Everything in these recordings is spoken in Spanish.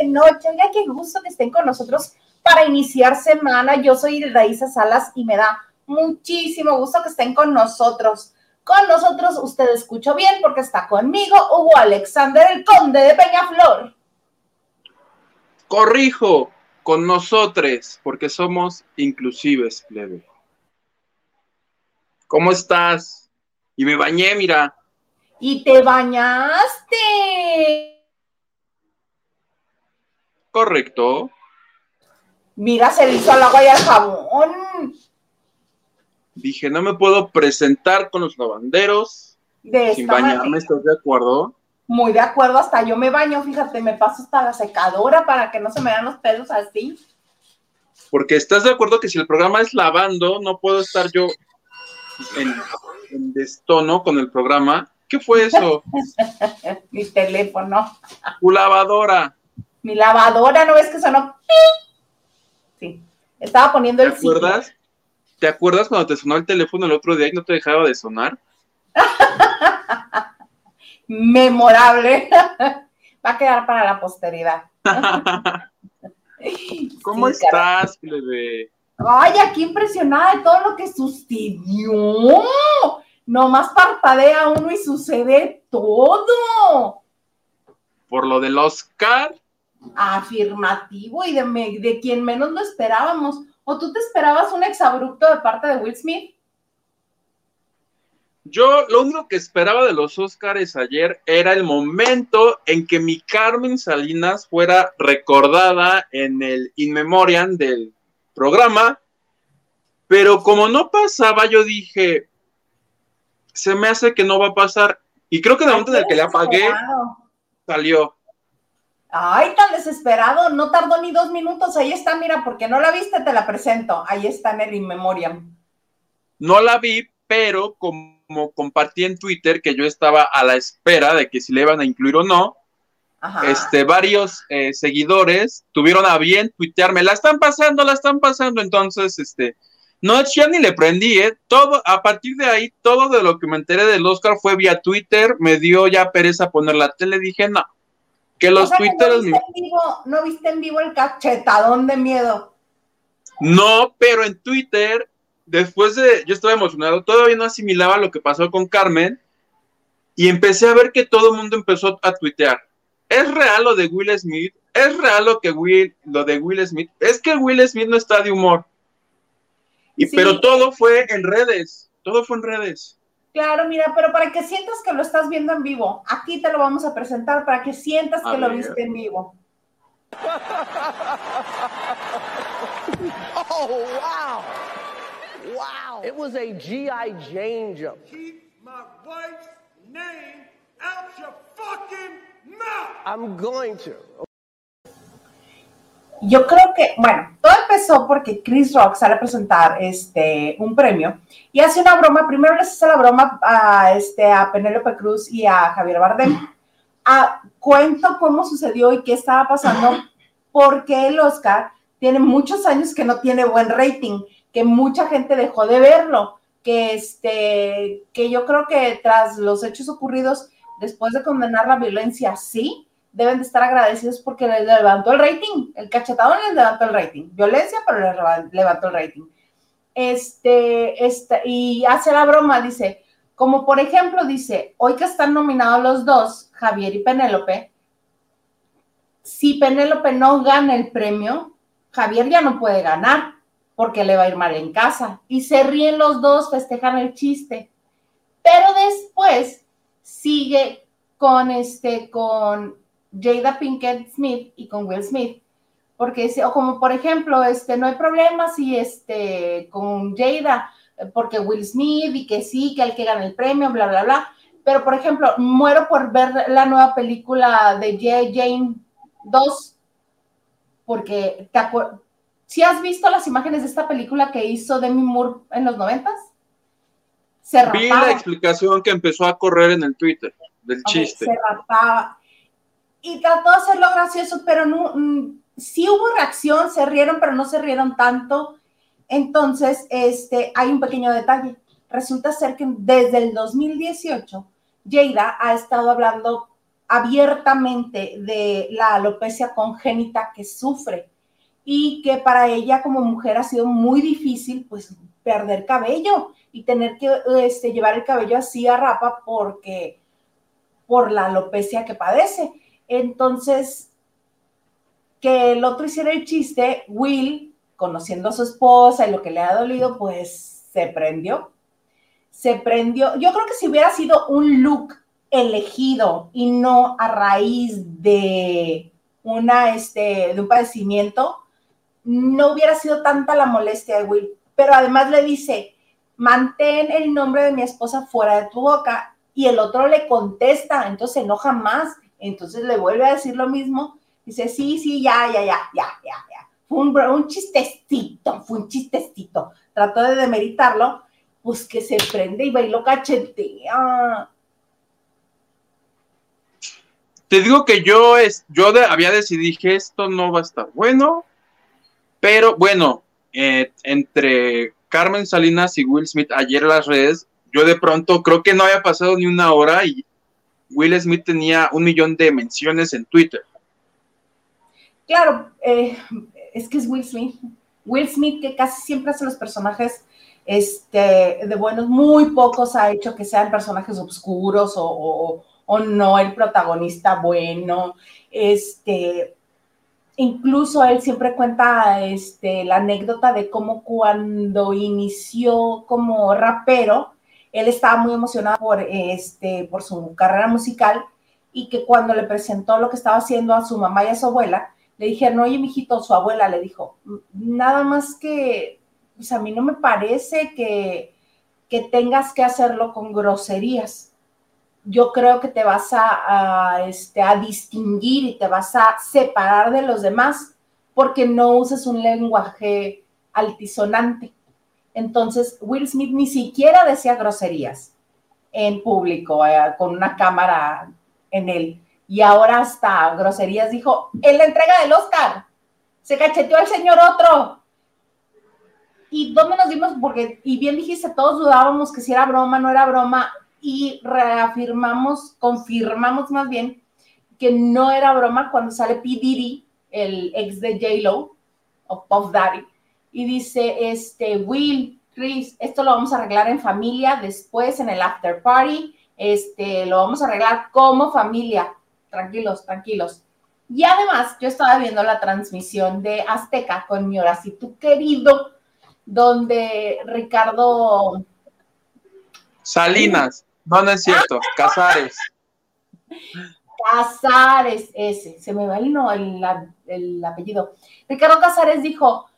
de noche. Oiga, qué gusto que estén con nosotros para iniciar semana. Yo soy Raíza Salas y me da muchísimo gusto que estén con nosotros. Con nosotros, usted escuchó bien porque está conmigo Hugo Alexander, el conde de Peñaflor. Corrijo, con nosotros, porque somos inclusives, plebe. ¿Cómo estás? Y me bañé, mira. Y te bañaste. Correcto. Mira, se le hizo al agua y al jabón. Dije, no me puedo presentar con los lavanderos De sin bañarme, manera. ¿estás de acuerdo? Muy de acuerdo, hasta yo me baño, fíjate, me paso hasta la secadora para que no se me vean los pelos así. Porque estás de acuerdo que si el programa es lavando, no puedo estar yo en, en destono con el programa. ¿Qué fue eso? Mi teléfono, Tu lavadora. Mi lavadora, ¿no ves que sonó? Sí, estaba poniendo ¿Te el ciclo. acuerdas? ¿Te acuerdas cuando te sonó el teléfono el otro día y no te dejaba de sonar? Memorable. Va a quedar para la posteridad. ¿Cómo Sí, estás, plebe? Ay, aquí impresionada de todo lo que sucedió. Nomás parpadea uno y sucede todo. Por lo del Oscar, Afirmativo y de, me- de quien menos lo esperábamos. ¿O tú te esperabas un exabrupto de parte de Will Smith? yo lo único que esperaba de los Oscars ayer era el momento en que mi Carmen Salinas fuera recordada en el In Memoriam del programa, pero como no pasaba, yo dije, se me hace que no va a pasar. Y creo que el momento en el que le apagué, salió. Ay, tan desesperado, no tardó ni dos minutos. Ahí está, mira, porque no la viste, te la presento. Ahí está en el In Memoriam. No la vi, pero como compartí en Twitter que yo estaba a la espera de que si le iban a incluir o no, Ajá. este, varios eh, seguidores tuvieron a bien tuitearme, la están pasando, la están pasando, entonces, este, no, ya ni le prendí, ¿eh? Todo, a partir de ahí, todo de lo que me enteré del Oscar fue vía Twitter, me dio ya pereza poner la tele, dije, no, que O los sea, que tuiteros, no, viste en vivo, no viste en vivo el cachetadón de miedo. no, pero en Twitter, después de, yo estaba emocionado, todavía no asimilaba lo que pasó con Carmen, y empecé a ver que todo el mundo empezó a tuitear. ¿Es real lo de Will Smith? ¿Es real lo que Will, lo de Will Smith? Es que Will Smith no está de humor. Y Sí. pero todo fue en redes, todo fue en redes. Claro, mira, pero para que sientas que lo estás viendo en vivo, aquí te lo vamos a presentar para que sientas A que lo ver. viste en vivo. Oh, wow. Wow. It was a G.I. Jane jump. Keep my wife's name out your fucking mouth. I'm going to. Yo creo que, bueno, todo empezó porque Chris Rock sale a presentar este, un premio y hace una broma. Primero les hace la broma a, este, a Penélope Cruz y a Javier Bardem. Ah, cuento cómo sucedió y qué estaba pasando, porque el Oscar tiene muchos años que no tiene buen rating, que mucha gente dejó de verlo, que, este, que yo creo que tras los hechos ocurridos, después de condenar la violencia, sí, deben de estar agradecidos porque les levantó el rating. El cachetadón les levantó el rating. Violencia, pero les levantó el rating. Este, este, y hace la broma, dice, como por ejemplo, dice, hoy que están nominados los dos, Javier y Penélope, si Penélope no gana el premio, Javier ya no puede ganar porque le va a ir mal en casa. Y se ríen los dos, festejan el chiste. Pero después sigue con este, con Jada Pinkett Smith y con Will Smith. Porque dice, o como por ejemplo, este, no hay problema si este, con Jada, porque Will Smith y que sí, que el que gana el premio, bla, bla, bla. Pero por ejemplo, muero por ver la nueva película de J. Jane 2, porque te acuerdas. ¿Sí has visto las imágenes de esta película que hizo Demi Moore en los noventas? Se Vi rapaba. la explicación que empezó a correr en el Twitter del chiste. Se rapaba. Y trató de hacerlo gracioso, pero no, mm, sí hubo reacción, se rieron, pero no se rieron tanto. Entonces, este, hay un pequeño detalle. Resulta ser que desde el 2018, Jada ha estado hablando abiertamente de la alopecia congénita que sufre y que para ella como mujer ha sido muy difícil pues perder cabello y tener que este, llevar el cabello así a rapa porque por la alopecia que padece. Entonces, que el otro hiciera el chiste, Will, conociendo a su esposa y lo que le ha dolido, pues se prendió. Se prendió. Yo creo que si hubiera sido un look elegido y no a raíz de una este de un padecimiento, no hubiera sido tanta la molestia de Will. Pero además le dice, mantén el nombre de mi esposa fuera de tu boca. Y el otro le contesta, entonces se enoja más. Entonces le vuelve a decir lo mismo. Dice, sí, sí, ya, ya, ya, ya, ya, ya. Fue un, un chistecito, fue un chistecito. Trató de demeritarlo, pues que se prende y bailó cachetea. Te digo que yo, es, yo había decidido que esto no va a estar bueno, pero bueno, eh, entre Carmen Salinas y Will Smith ayer en las redes, yo de pronto creo que no había pasado ni una hora y Will Smith tenía un millón de menciones en Twitter. Claro, eh, es que es Will Smith. Will Smith que casi siempre hace los personajes este, de buenos, muy pocos ha hecho que sean personajes oscuros o, o no el protagonista bueno. Este, incluso él siempre cuenta este, la anécdota de cómo cuando inició como rapero, él estaba muy emocionado por, este, por su carrera musical y que cuando le presentó lo que estaba haciendo a su mamá y a su abuela, le dijeron, oye, mijito, su abuela le dijo, nada más que, pues a mí no me parece que, que tengas que hacerlo con groserías yo creo que te vas a, este, a distinguir y te vas a separar de los demás porque no uses un lenguaje altisonante. Entonces, Will Smith ni siquiera decía groserías en público, eh, con una cámara en él. Y ahora hasta groserías dijo, en la entrega del Oscar, se cacheteó al señor otro. ¿Y dónde nos dimos? Porque, y bien dijiste, todos dudábamos que si era broma, no era broma y reafirmamos, confirmamos más bien que no era broma cuando sale P. Diddy, el ex de J-Lo, o Puff Daddy, y dice, este, Will, Chris, esto lo vamos a arreglar en familia, después en el after party, este, lo vamos a arreglar como familia, tranquilos, tranquilos. Y además, yo estaba viendo la transmisión de Azteca con mi tu querido, donde Ricardo Salinas. No, no es cierto. Casares. Casares, ese. Se me va el, no, el, el apellido. Ricardo Casares dijo,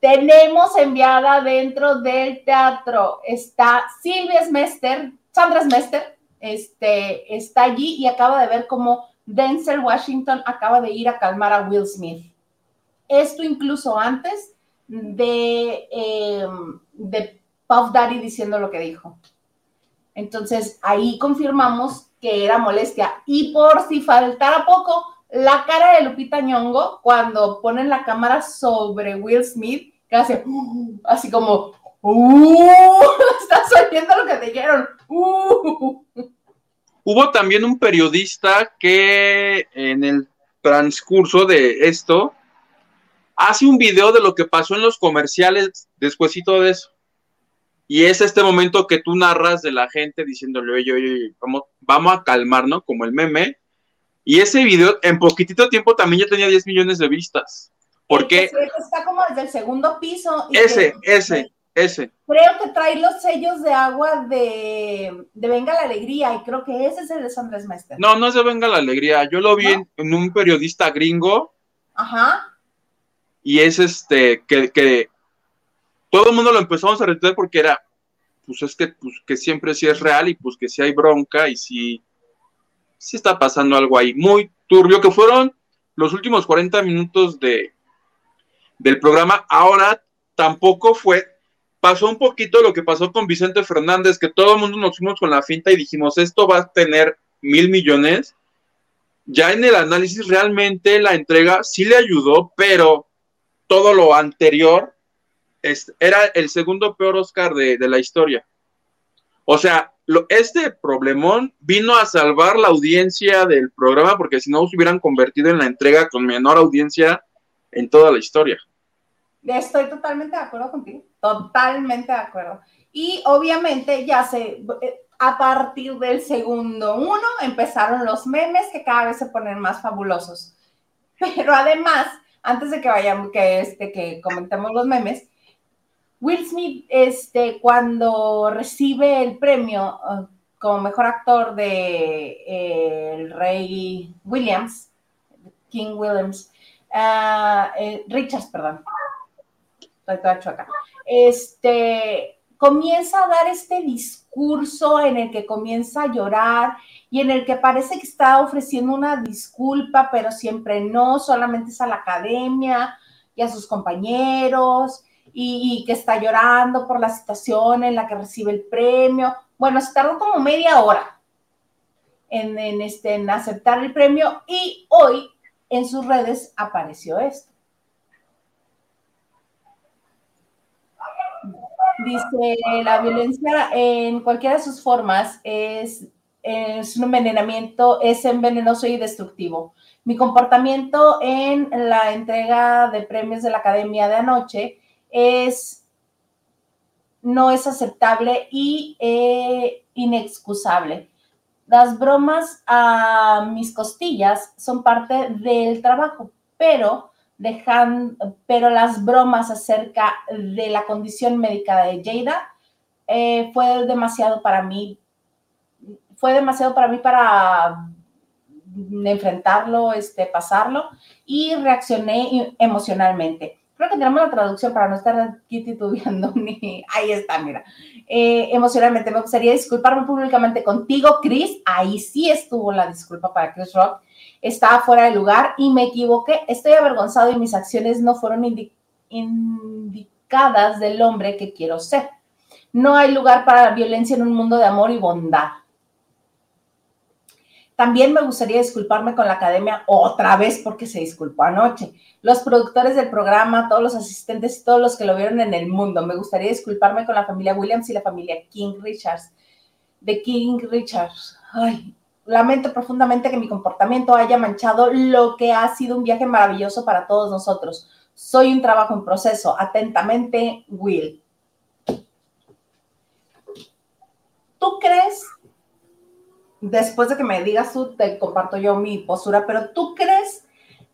tenemos enviada dentro del teatro. Está Silvia Smester, Sandra Smester, este, está allí y acaba de ver cómo Denzel Washington acaba de ir a calmar a Will Smith. Esto incluso antes de, eh, de Puff Daddy diciendo lo que dijo. Entonces ahí confirmamos que era molestia. Y por si faltara poco, la cara de Lupita Nyongo cuando ponen la cámara sobre Will Smith, que hace así como, ¡Uh! Estás oyendo lo que te dijeron. ¡Uh! Hubo también un periodista que en el transcurso de esto hace un video de lo que pasó en los comerciales despuésito de eso. Y es este momento que tú narras de la gente diciéndole, oye, oye, vamos, vamos a calmar, ¿no? Como el meme. Y ese video en poquitito tiempo también ya tenía 10 millones de vistas. Porque... Está como desde el segundo piso. ese, ese, ese. Creo que trae los sellos de agua de, de, Venga la Alegría y creo que ese es el de Sandres Mester. No, no es de Venga la Alegría. Yo lo vi en, un periodista gringo. Ajá. Y es este, que, que todo el mundo lo empezamos a retuitear porque era, pues es que, pues, que siempre sí es real y pues que sí hay bronca y sí, sí está pasando algo ahí muy turbio, que fueron los últimos 40 minutos de, del programa. Ahora tampoco fue, pasó un poquito lo que pasó con Vicente Fernández, que todo el mundo nos fuimos con la finta y dijimos, esto va a tener mil millones. Ya en el análisis realmente la entrega sí le ayudó, pero todo lo anterior era el segundo peor Oscar de, la historia. O sea, lo, este problemón vino a salvar la audiencia del programa porque si no se hubieran convertido en la entrega con menor audiencia en toda la historia. Estoy totalmente de acuerdo contigo, totalmente de acuerdo. Y obviamente ya se, eh, a partir del segundo uno empezaron los memes que cada vez se ponen más fabulosos. Pero además, antes de que vayamos, que, este, que comentemos los memes, Will Smith, este, cuando recibe el premio uh, como mejor actor de eh, rey Williams, King Williams, uh, eh, Richards, perdón, estoy toda acá, este, comienza a dar este discurso en el que comienza a llorar y en el que parece que está ofreciendo una disculpa, pero siempre no, solamente es a la academia y a sus compañeros y, que está llorando por la situación en la que recibe el premio. Bueno, se tardó como media hora en, este, en aceptar el premio y hoy en sus redes apareció esto. Dice, la violencia en cualquiera de sus formas es, es un envenenamiento, es envenenoso y destructivo. Mi comportamiento en la entrega de premios de la academia de anoche es, no es aceptable y eh, inexcusable. Las bromas a mis costillas son parte del trabajo, pero dejan, pero las bromas acerca de la condición médica de Jada eh, fue demasiado para mí, fue demasiado para mí para enfrentarlo, este, pasarlo y reaccioné emocionalmente. Creo que tenemos la traducción para no estar aquí titubeando. Ahí está, mira. Eh, emocionalmente, me gustaría disculparme públicamente contigo, Chris. Ahí sí estuvo la disculpa para Chris Rock. Estaba fuera de lugar y me equivoqué. Estoy avergonzado y mis acciones no fueron indicadas del hombre que quiero ser. No hay lugar para la violencia en un mundo de amor y bondad. También me gustaría disculparme con la academia otra vez porque se disculpó anoche. Los productores del programa, todos los asistentes todos los que lo vieron en el mundo. Me gustaría disculparme con la familia Williams y la familia King Richards. De King Richards. Ay, lamento profundamente que mi comportamiento haya manchado lo que ha sido un viaje maravilloso para todos nosotros. Soy un trabajo en proceso. Atentamente, Will. ¿Tú crees después de que me digas tú, te comparto yo mi postura, pero ¿tú crees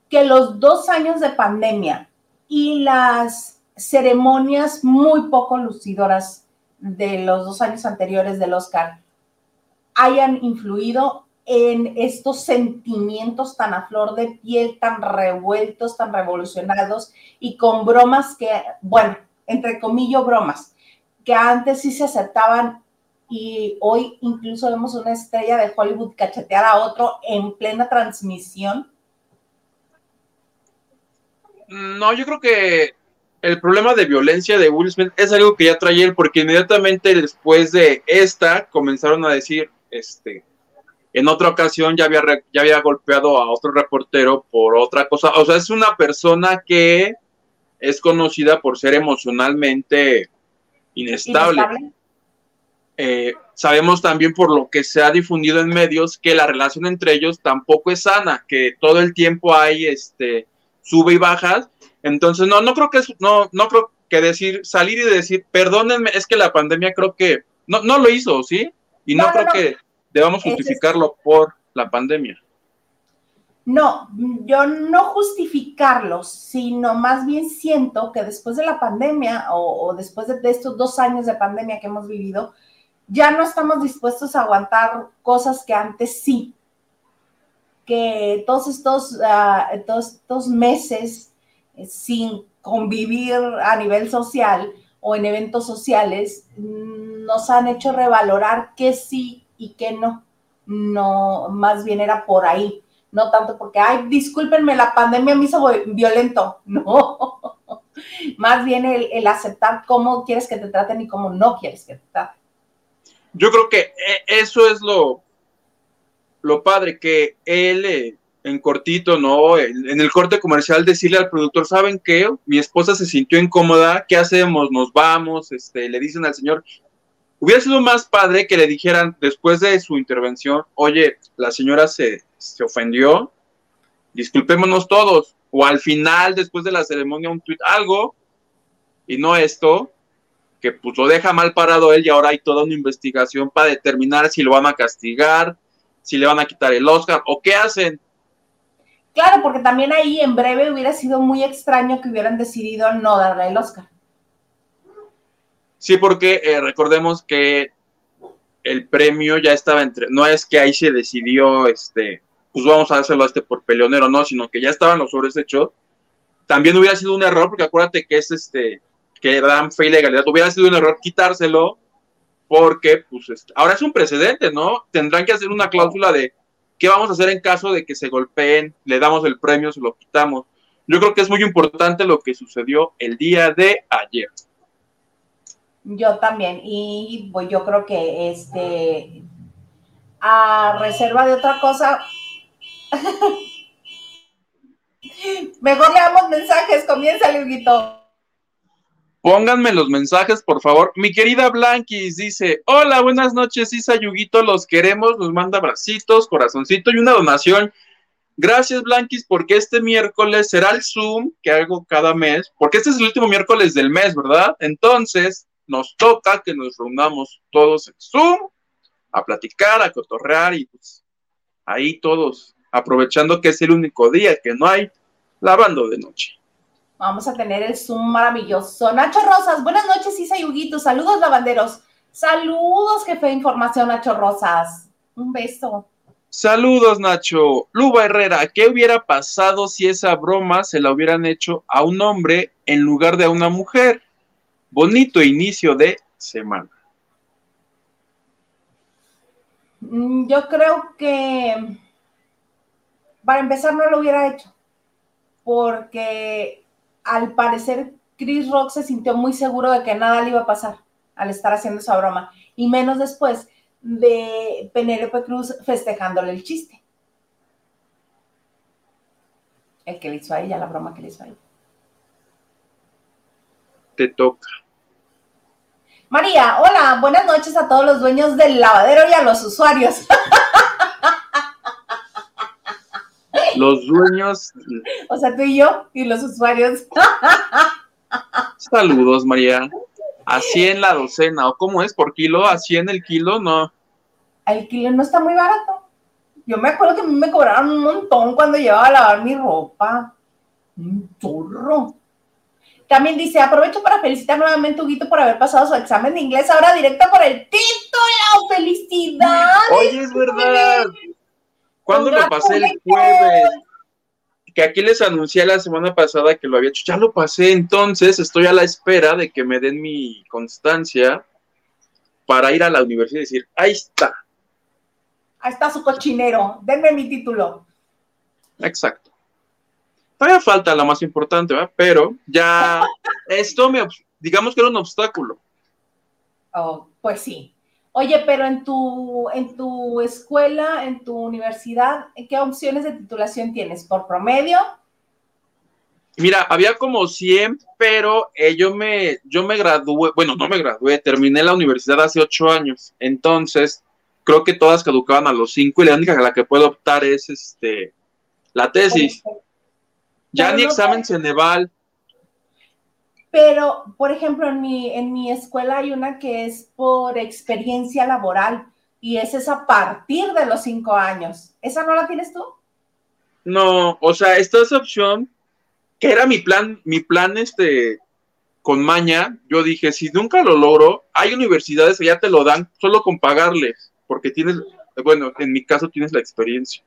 que los dos años de pandemia y las ceremonias muy poco lucidoras de los dos años anteriores del Oscar hayan influido en estos sentimientos tan a flor de piel, tan revueltos, tan revolucionados y con bromas que, bueno, entre comillas, bromas, que antes sí se aceptaban y hoy incluso vemos una estrella de Hollywood cachetear a otro en plena transmisión? No, yo creo que el problema de violencia de Will Smith es algo que ya trae él, porque inmediatamente después de esta comenzaron a decir, este, en otra ocasión ya había, ya había golpeado a otro reportero por otra cosa. O sea, es una persona que es conocida por ser emocionalmente inestable. ¿Inestable? Eh, sabemos también por lo que se ha difundido en medios que la relación entre ellos tampoco es sana, que todo el tiempo hay este sube y bajas. Entonces, no, no creo que no, no creo que decir, salir y decir, perdónenme, es que la pandemia creo que no, no lo hizo, ¿sí? Y no, creo que debamos justificarlo por la pandemia. No, yo no justificarlo, sino más bien siento que después de la pandemia o, después de, estos dos años de pandemia que hemos vivido, ya no estamos dispuestos a aguantar cosas que antes sí. Que todos estos, ah, todos estos meses eh, sin convivir a nivel social o en eventos sociales nos han hecho revalorar qué sí y qué no. No, más bien era por ahí. No tanto porque, ay, discúlpenme, la pandemia me hizo violento. No. más bien el, el aceptar cómo quieres que te traten y cómo no quieres que te traten yo creo que eh, eso es lo, lo padre, que él eh, en cortito, ¿no? En, el corte comercial decirle al productor, ¿saben qué? Mi esposa se sintió incómoda, ¿qué hacemos? Nos vamos, este, le dicen al señor, Hubiera sido más padre que le dijeran después de su intervención, oye, la señora se, se ofendió, disculpémonos todos, o al final, después de la ceremonia, un tweet, algo, y no esto, que pues lo deja mal parado él y ahora hay toda una investigación para determinar si lo van a castigar, si le van a quitar el Oscar o qué hacen. Claro, porque también ahí en breve hubiera sido muy extraño que hubieran decidido no darle el Oscar. Sí, porque eh, recordemos que el premio ya estaba entre, no es que ahí se decidió, este, pues vamos a hacerlo a este por peleonero, no, sino que ya estaban los sobres hechos. También hubiera sido un error, porque acuérdate que es este, que dan fe y legalidad, hubiera sido un error quitárselo, porque pues ahora es un precedente, ¿no? Tendrán que hacer una cláusula de qué vamos a hacer en caso de que se golpeen, le damos el premio, se lo quitamos. Yo creo que es muy importante lo que sucedió el día de ayer. Yo también, y pues yo creo que este, a reserva de otra cosa, mejor leamos mensajes, comienza, Luguito. Pónganme los mensajes, por favor. Mi querida Blanquis dice: Hola, buenas noches, Isa Yuguito, los queremos, nos manda abracitos, corazoncito y una donación. Gracias, Blanquis, porque este miércoles será el Zoom que hago cada mes, porque este es el último miércoles del mes, ¿verdad? Entonces, nos toca que nos reunamos todos en Zoom a platicar, a cotorrear y pues ahí todos, aprovechando que es el único día que no hay lavando de noche. Vamos a tener el Zoom maravilloso. Nacho Rosas, buenas noches, Isa y Saludos, lavanderos. Saludos, jefe de información, Nacho Rosas. Un beso. Saludos, Nacho. Luba Herrera, ¿qué hubiera pasado si esa broma se la hubieran hecho a un hombre en lugar de a una mujer? Bonito inicio de semana. Mm, yo creo que para empezar no lo hubiera hecho, porque al parecer Chris Rock se sintió muy seguro de que nada le iba a pasar al estar haciendo esa broma, y menos después de Penélope Cruz festejándole el chiste. El que le hizo a ella, la broma que le hizo a ella. Te toca. María, hola, buenas noches a todos los dueños del lavadero y a los usuarios. Los dueños. O sea, tú y yo y los usuarios. Saludos, María. Así en la docena, ¿o cómo es? ¿Por kilo? ¿Así en el kilo? No. El kilo no está muy barato. Yo me acuerdo que a mí me cobraron un montón cuando llevaba a lavar mi ropa. Un chorro. También dice, aprovecho para felicitar nuevamente a Huguito por haber pasado su examen de inglés, ahora directo por el título. ¡Felicidades! Oye, es verdad. ¿Cuándo lo pasé el jueves? Que aquí les anuncié la semana pasada que lo había hecho. Ya lo pasé, entonces estoy a la espera de que me den mi constancia para ir a la universidad y decir, ahí está. Ahí está su cochinero, denme mi título. Exacto. Todavía falta la más importante, ¿verdad? Pero ya esto me, digamos que era un obstáculo. Oh, pues sí. Oye, pero en tu, en tu escuela, en tu universidad, ¿qué opciones de titulación tienes? ¿Por promedio? Mira, había como 100, pero eh, yo, me, yo me gradué, bueno, no me gradué, terminé la universidad hace ocho años, entonces creo que todas caducaban a los cinco y la única a la que puedo optar es este, la tesis. Ya Pero ni no examen sé. Ceneval. Pero, por ejemplo, en mi, en mi escuela hay una que es por experiencia laboral y esa es a partir de los cinco años. ¿Esa no la tienes tú? No, o sea, esta es opción, que era mi plan, mi plan este, con maña, yo dije, si nunca lo logro, hay universidades que ya te lo dan solo con pagarles, porque tienes, bueno, en mi caso tienes la experiencia.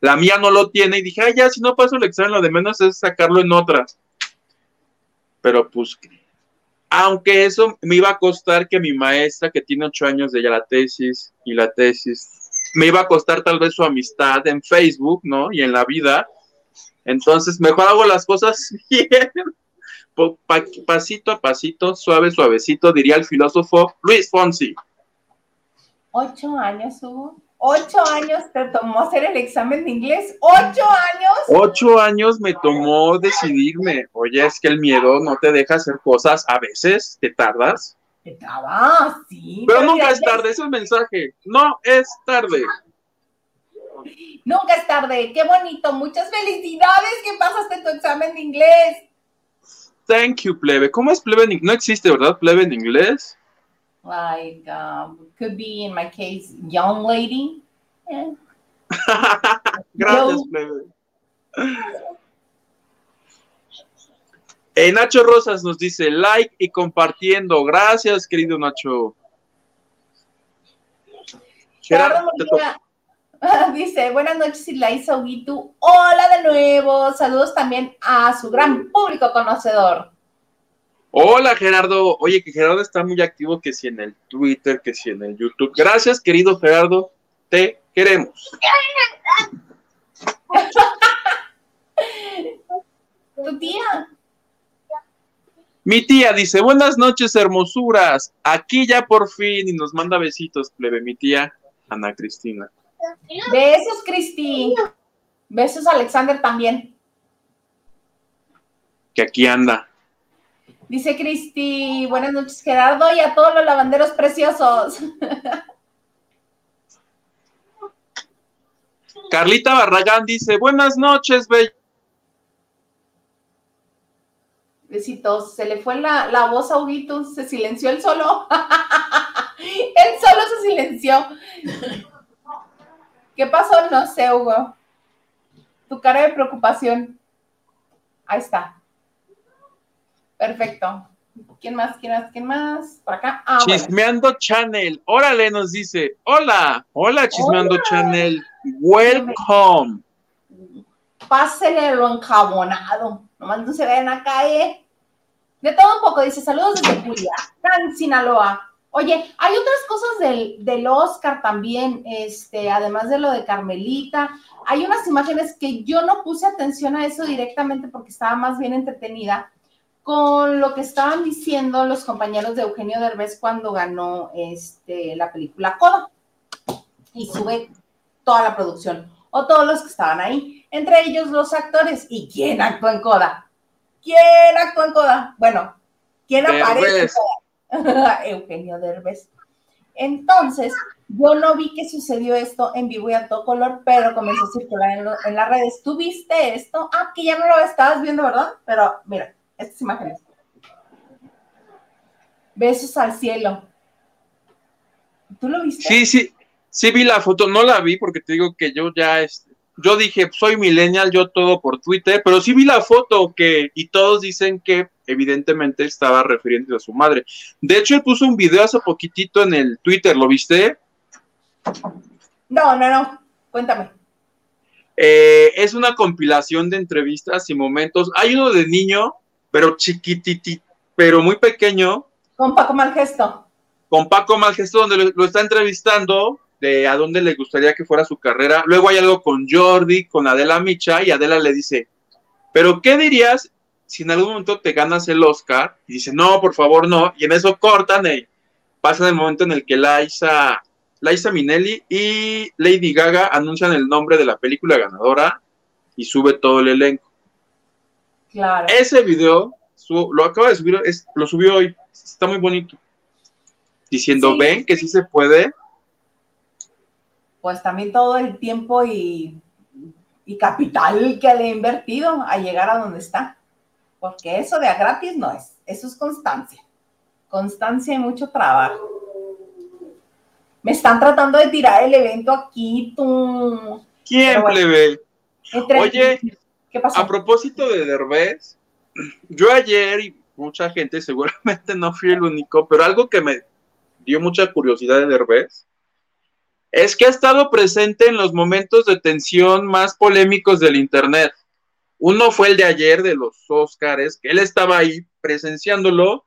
La mía no lo tiene y dije, ah, ya, si no paso el examen, lo de menos es sacarlo en otras. Pero pues, aunque eso me iba a costar que mi maestra, que tiene ocho años de ya la tesis y la tesis, me iba a costar tal vez su amistad en Facebook, ¿no? Y en la vida. Entonces, mejor hago las cosas bien. Pasito a pasito, suave, suavecito, diría el filósofo Luis Fonsi. Ocho años, Hugo. Ocho años te tomó hacer el examen de inglés. Ocho años. Ocho años me tomó decidirme. Oye, es que el miedo no te deja hacer cosas. A veces te tardas. Ah, sí. Pero nunca es tarde, ese es el mensaje. No es tarde. Nunca es tarde. Qué bonito. Muchas felicidades que pasaste tu examen de inglés. Thank you, plebe. ¿Cómo es plebe en inglés? No existe, ¿verdad? Plebe en inglés. Like, um, could be in my case, young lady. Yeah. Gracias, plebe. Eh, Nacho Rosas nos dice like y compartiendo. Gracias, querido Nacho. Gerardo Molina dice, buenas noches, Ilaisa Oguitu. Hola de nuevo. Saludos también a su gran público conocedor. Hola, Gerardo. Oye, que Gerardo está muy activo, que si en el Twitter, que si en el YouTube. Gracias, querido Gerardo. Te queremos. tu tía. Mi tía dice, buenas noches, hermosuras. Aquí ya por fin y nos manda besitos, plebe, mi tía Ana Cristina. Besos, Cristi. Besos, Alexander, también. Que aquí anda. Dice Cristi, buenas noches, Gerardo, y a todos los lavanderos preciosos. Carlita Barragán dice, buenas noches, bello. Besitos, se le fue la, la voz a Huguito, se silenció él solo. él solo se silenció. ¿Qué pasó? No sé, Hugo. Tu cara de preocupación. Ahí está. Perfecto. ¿Quién más? ¿Quién más? ¿Quién más? Por acá. Ah, Chismeando Channel. Órale, nos dice. Hola. Hola, Chismeando Channel. Welcome. Pásele lo enjabonado. Nomás no se vean acá, ¿eh? De todo un poco, dice, saludos desde Culiacán, Sinaloa. Oye, hay otras cosas del, del, Oscar también, este, además de lo de Carmelita. Hay unas imágenes que yo no puse atención a eso directamente porque estaba más bien entretenida con lo que estaban diciendo los compañeros de Eugenio Derbez cuando ganó este, la película Coda. Y sube toda la producción, o todos los que estaban ahí, entre ellos los actores. ¿Y quién actuó en Coda? ¿Quién actuó en Coda? Bueno, ¿quién aparece en Coda? Eugenio Derbez. Entonces, yo no vi que sucedió esto en vivo y a todo color, pero comenzó a circular en, en las redes. ¿Tú viste esto? Ah, que ya no lo estabas viendo, ¿verdad? Pero mira, estas imágenes. Besos al cielo. ¿Tú lo viste? Sí, sí, sí vi la foto, no la vi porque te digo que yo ya, este, yo dije, soy millennial, yo todo por Twitter, pero sí vi la foto que, y todos dicen que evidentemente estaba refiriendo a su madre. De hecho, él puso un video hace poquitito en el Twitter, ¿lo viste? No, no, no, cuéntame. Eh, es una compilación de entrevistas y momentos. Hay uno de niño, pero chiquititi, pero muy pequeño. Con Paco Malgesto. Con Paco Malgesto, donde lo, está entrevistando de a dónde le gustaría que fuera su carrera. Luego hay algo con Jordi, con Adela Micha, y Adela le dice, pero ¿qué dirías si en algún momento te ganas el Oscar? Y dice, no, por favor, no. Y en eso cortan y pasan el momento en el que Laisa, Laisa Minelli y Lady Gaga anuncian el nombre de la película ganadora y sube todo el elenco. Claro. Ese video su, lo acaba de subir, es, lo subió hoy, está muy bonito. Diciendo, sí. ven que sí se puede, pues también todo el tiempo y, y, capital que le he invertido a llegar a donde está. Porque eso de a gratis no es, eso es constancia. Constancia y mucho trabajo. Me están tratando de tirar el evento aquí, tú. ¿Quién, bueno, plebe? Oye, ¿qué pasó? A propósito de Derbez, yo ayer y mucha gente, seguramente no fui el único, pero algo que me dio mucha curiosidad de Derbez es que ha estado presente en los momentos de tensión más polémicos del Internet. Uno fue el de ayer de los Óscares, que él estaba ahí presenciándolo,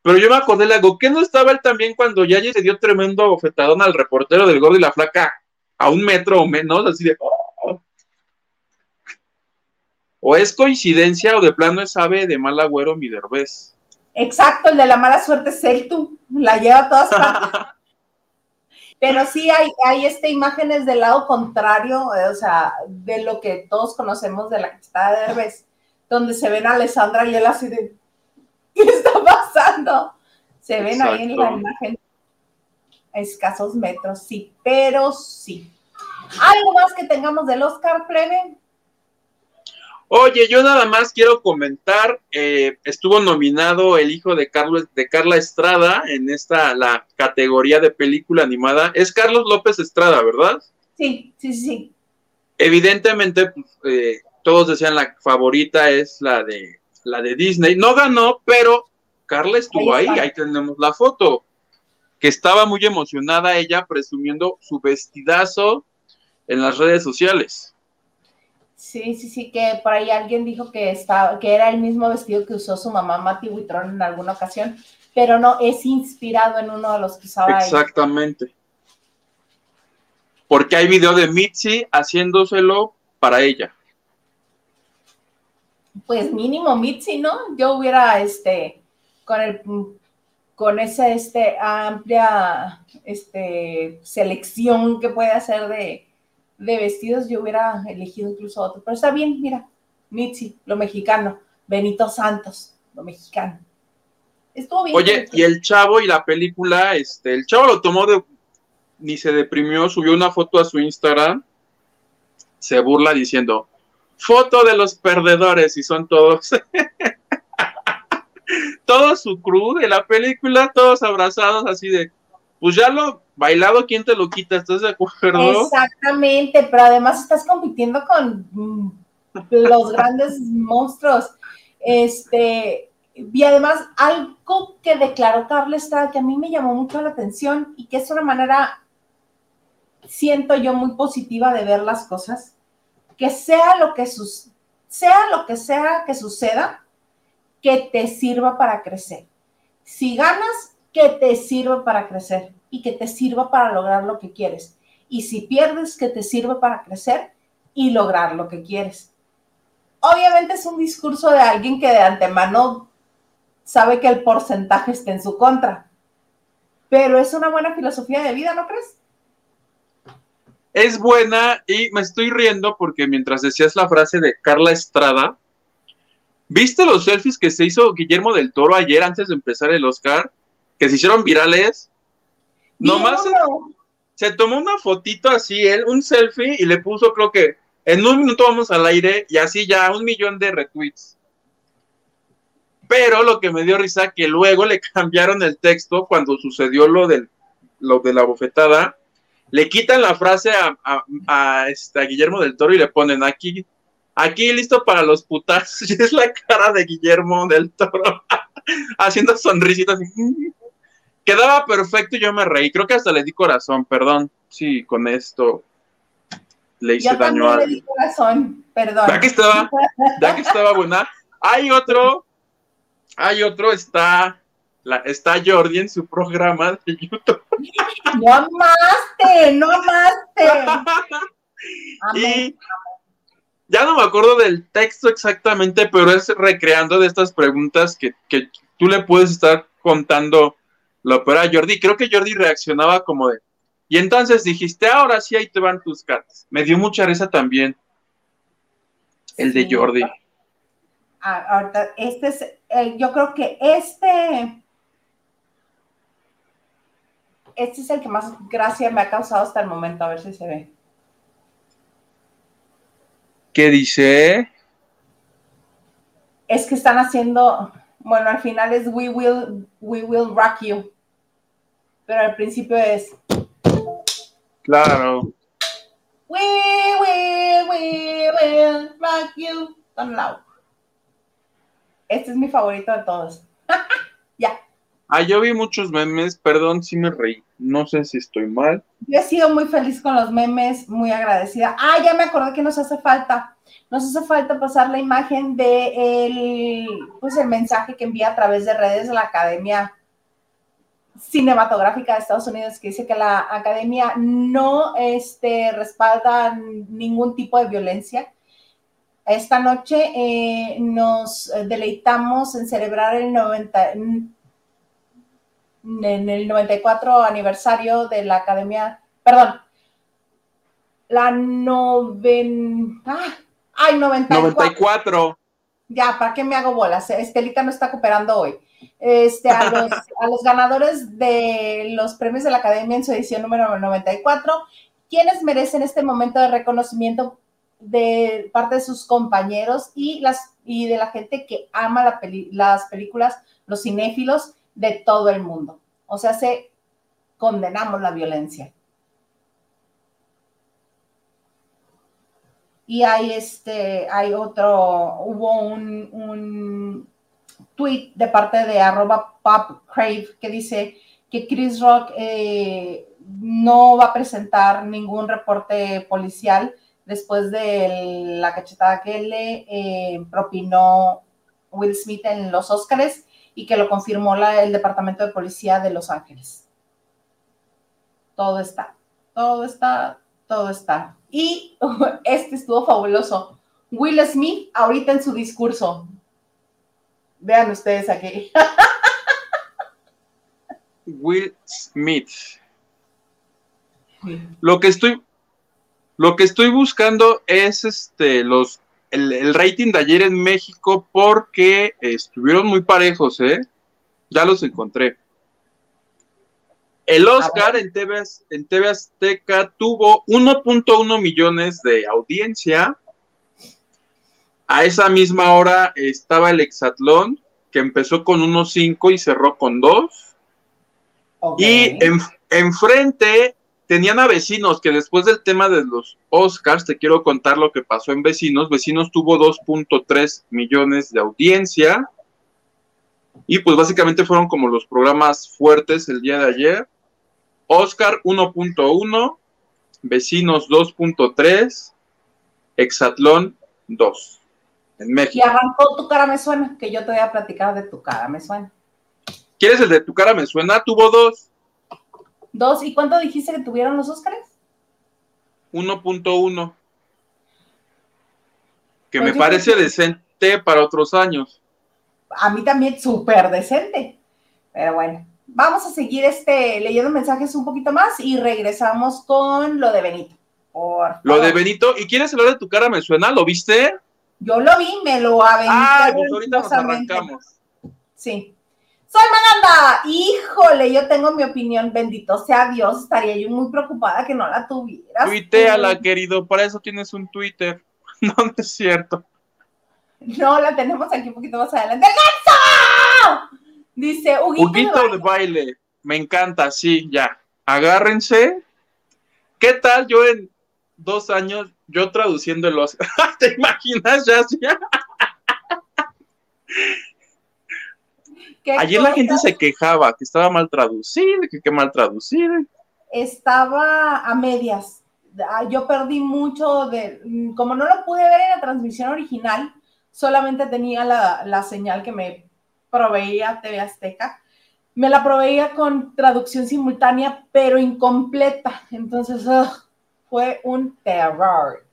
pero yo me acordé, le hago, ¿qué no estaba él también cuando Yaye se dio tremendo bofetadón al reportero del Gordo y la Flaca a un metro o menos, así de... Oh. O es coincidencia o de plano es ave de mal agüero mi derbez. Exacto, el de la mala suerte es él, tú, la lleva a todas partes. Pero sí hay, hay este, imágenes del lado contrario, eh, o sea, de lo que todos conocemos de la castada de Herbes, donde se ven a Alessandra y él así de, ¿qué está pasando? Se ven ahí en la imagen a escasos metros, sí, pero sí. ¿Algo más que tengamos del Oscar, plebe? Oye, yo nada más quiero comentar, eh, estuvo nominado el hijo de Carlos, de Carla Estrada en esta, la categoría de película animada. Es Carlos López Estrada, ¿verdad? Sí, sí, sí. Evidentemente, pues, eh, todos decían la favorita es la de la de Disney. No ganó, pero Carla estuvo Ahí ahí tenemos la foto. Que estaba muy emocionada ella presumiendo su vestidazo en las redes sociales. Sí, sí, sí, que por ahí alguien dijo que, estaba, que era el mismo vestido que usó su mamá Mati Huitrón en alguna ocasión, pero no, es inspirado en uno de los que usaba ella. Exactamente. Porque hay video de Mitzi haciéndoselo para ella. Pues mínimo Mitzi, ¿no? Yo hubiera, este, con el, con esa, este, amplia, este, selección que puede hacer de, de vestidos, yo hubiera elegido incluso otro. Pero está bien, mira, Mitzi, lo mexicano, Benito Santos, lo mexicano. Estuvo bien. Oye, y el chavo y la película, este, el chavo lo tomó de, ni se deprimió, subió una foto a su Instagram, se burla diciendo, foto de los perdedores, y son todos, todo su crew de la película, todos abrazados así de, pues ya lo bailado, ¿quién te lo quita? ¿Estás de acuerdo? Exactamente, pero además estás compitiendo con mm, los grandes monstruos. Este, y además, algo que declaró Carla Estrada que a mí me llamó mucho la atención y que es una manera, siento yo, muy positiva de ver las cosas, que sea lo que, sus, sea, lo que sea que suceda, que te sirva para crecer. Si ganas, que te sirva para crecer y que te sirva para lograr lo que quieres. Y si pierdes, que te sirva para crecer y lograr lo que quieres. Obviamente es un discurso de alguien que de antemano sabe que el porcentaje está en su contra, pero es una buena filosofía de vida, ¿no crees? Es buena y me estoy riendo porque mientras decías la frase de Carla Estrada, ¿viste los selfies que se hizo Guillermo del Toro ayer antes de empezar el Oscar? Que se hicieron virales. Nomás se, tomó una fotito así, él, un selfie, y le puso, creo que en un minuto vamos al aire, y así ya un millón de retweets. Pero lo que me dio risa, que luego le cambiaron el texto cuando sucedió lo, del, lo de la bofetada, le quitan la frase a, a- a, este, a Guillermo del Toro y le ponen aquí, aquí listo para los putas. Es la cara de Guillermo del Toro haciendo sonrisitas. Quedaba perfecto y yo me reí. Creo que hasta le di corazón, perdón. Sí, con esto le hice yo daño a le di corazón, perdón. ya que estaba, ya que estaba buena. Hay otro, hay otro, está, la, está Jordi en su programa de YouTube. No amaste, no amaste. Y ya no me acuerdo del texto exactamente, pero es recreando de estas preguntas que, que tú le puedes estar contando lo peor a Jordi. Creo que Jordi reaccionaba como de, y entonces dijiste, ahora sí, ahí te van tus cartas. Me dio mucha risa también el de. Jordi. Ah, ahorita, este es, eh, yo creo que este, este es el que más gracia me ha causado hasta el momento, a ver si se ve. ¿Qué dice? Es que están haciendo, bueno, al final es We Will, We Will Rock You, pero al principio es Claro. We Will, We Will Rock You. Don Lau. Este es mi favorito de todos. ya. Ah, yo vi muchos memes, perdón si me reí. No sé si estoy mal. Yo he sido muy feliz con los memes, muy agradecida. Ah, ya me acordé que nos hace falta. Nos hace falta pasar la imagen de el, pues el mensaje que envía a través de redes de la Academia Cinematográfica de Estados Unidos, que dice que la Academia no este, respalda ningún tipo de violencia. Esta noche eh, nos deleitamos en celebrar el 90, en el 94 aniversario de la Academia, perdón, la noven, ah, ay, 94, 94. ya, ¿para qué me hago bolas? Estelita no está cooperando hoy. Este, a, los, a los ganadores de los premios de la Academia en su edición número 94, quienes merecen este momento de reconocimiento de parte de sus compañeros y, las, y de la gente que ama las películas, los cinéfilos de todo el mundo. O sea, se condenamos la violencia. Y hay este, hay otro, hubo un, un de parte de arroba popcrave que dice que Chris Rock eh, no va a presentar ningún reporte policial después de la cachetada que le eh, propinó Will Smith en los Oscars y que lo confirmó el Departamento de Policía de Los Ángeles. Todo está, todo está, todo está. Y este estuvo fabuloso. Will Smith, ahorita en su discurso. Vean ustedes aquí. Will Smith. Lo que estoy, lo que estoy buscando es este los el, rating de ayer en México porque estuvieron muy parejos, ¿eh? Ya los encontré. El Oscar en TV, en TV Azteca tuvo 1.1 millones de audiencia. A esa misma hora estaba el Exatlón, que empezó con 1.5 y cerró con 2. Y enfrente tenían a Vecinos, que después del tema de los Oscars, te quiero contar lo que pasó en Vecinos. Vecinos tuvo 2.3 millones de audiencia. Y pues básicamente fueron como los programas fuertes el día de ayer. Oscar 1.1, Vecinos 2.3, Exatlón 2 en México. Y arrancó Tu cara me suena, que yo te voy a platicar de Tu cara me suena. ¿Quieres el de Tu cara me suena? Tuvo dos. Dos, ¿y cuánto dijiste que tuvieron los Oscars? 1.1. Que pues me parece decente para otros años. A mí también súper decente. Pero bueno, vamos a seguir este, leyendo mensajes un poquito más y regresamos con lo de Benito. lo de Benito, ¿y quieres hablar de tu cara? ¿Me suena? ¿Lo viste? Yo lo vi, me lo aventé. Ah, pues ahorita nos arrancamos. Sí. Soy Maganda. Híjole, yo tengo mi opinión. Bendito sea Dios. Estaría yo muy preocupada que no la tuvieras. Tuiteala, querido. Para eso tienes un Twitter. No, no es cierto. No, la tenemos aquí un poquito más adelante. ¡Ganso! Dice Huguito, de, baile. Me encanta, sí, ya. Agárrense. ¿Qué tal yo en dos años, yo traduciendo el Oscar? ¿Te imaginas ya? Ayer la gente se quejaba que estaba mal traducido, que qué mal traducido. Estaba a medias. Ah, yo perdí mucho de, como no lo pude ver en la transmisión original, solamente tenía la, la señal que me proveía TV Azteca, me la proveía con traducción simultánea, pero incompleta. Entonces, fue un terror.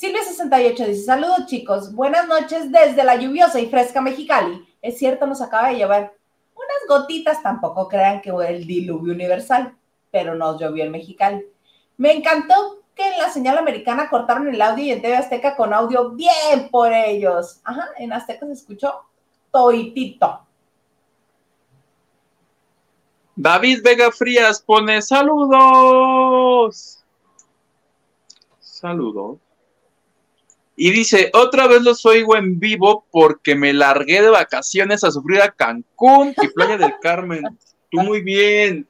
Silvia68 dice, saludos chicos, buenas noches desde la lluviosa y fresca Mexicali. Es cierto, nos acaba de llevar unas gotitas, tampoco crean que fue el diluvio universal, pero nos llovió en Mexicali. Me encantó que en la señal americana cortaron el audio y en TV Azteca con audio bien por ellos. Ajá, en Azteca se escuchó toitito. David Vega Frías pone saludos. Saludos. Y dice, otra vez los oigo en vivo porque me largué de vacaciones a sufrir a Cancún y Playa del Carmen. Tú muy bien.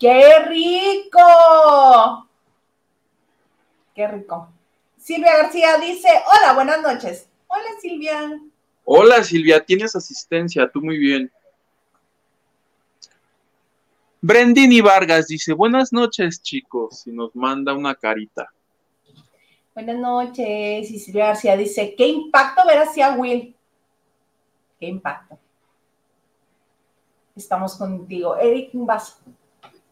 ¡Qué rico! ¡Qué rico! Silvia García dice, hola, buenas noches. Hola, Silvia. Hola Silvia, tienes asistencia, tú muy bien. Brendini Vargas dice, buenas noches chicos, y nos manda una carita. Buenas noches, Silvia García dice, ¿qué impacto ver hacia Will? ¿Qué impacto? Estamos contigo. Eric vas.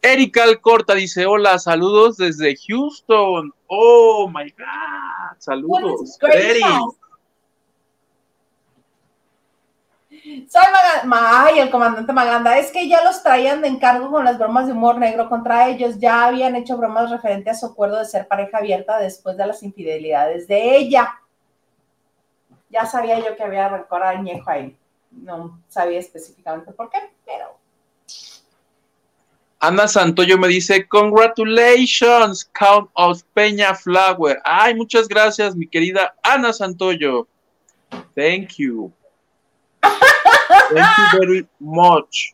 Erika Alcorta dice, hola, saludos desde Houston. Oh, my God, saludos. Eric. Soy Maganda, el comandante Maganda, es que ya los traían de encargo con las bromas de humor negro contra ellos, ya habían hecho bromas referente a su acuerdo de ser pareja abierta después de las infidelidades de ella. ya sabía yo que había rencor añejo ahí. No sabía específicamente por qué, pero Ana Santoyo me dice, congratulations, Count of Peña Flower. Ay, muchas gracias, mi querida Ana Santoyo. Thank you. Thank you very much.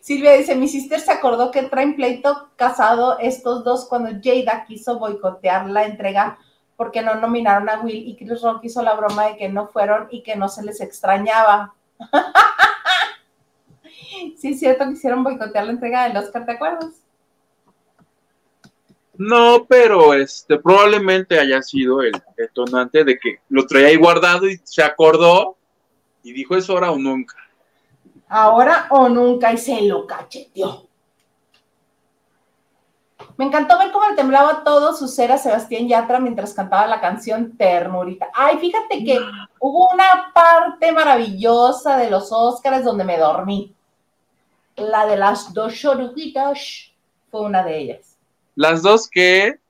Silvia dice, mi sister se acordó que traen pleito casado estos dos cuando Jada quiso boicotear la entrega porque no nominaron a Will y Chris Rock hizo la broma de que no fueron y que no se les extrañaba. sí, es cierto que hicieron boicotear la entrega del Oscar, ¿te acuerdas? No, pero este probablemente haya sido el detonante de que lo traía ahí guardado y se acordó y dijo es ahora o nunca. Ahora o nunca y se lo cacheteó. Me encantó ver cómo le temblaba todo su ser a Sebastián Yatra mientras cantaba la canción Ternurita. Ay, fíjate que hubo una parte maravillosa de los Óscares donde me dormí. La de las dos oruguitas fue una de ellas. Las dos que...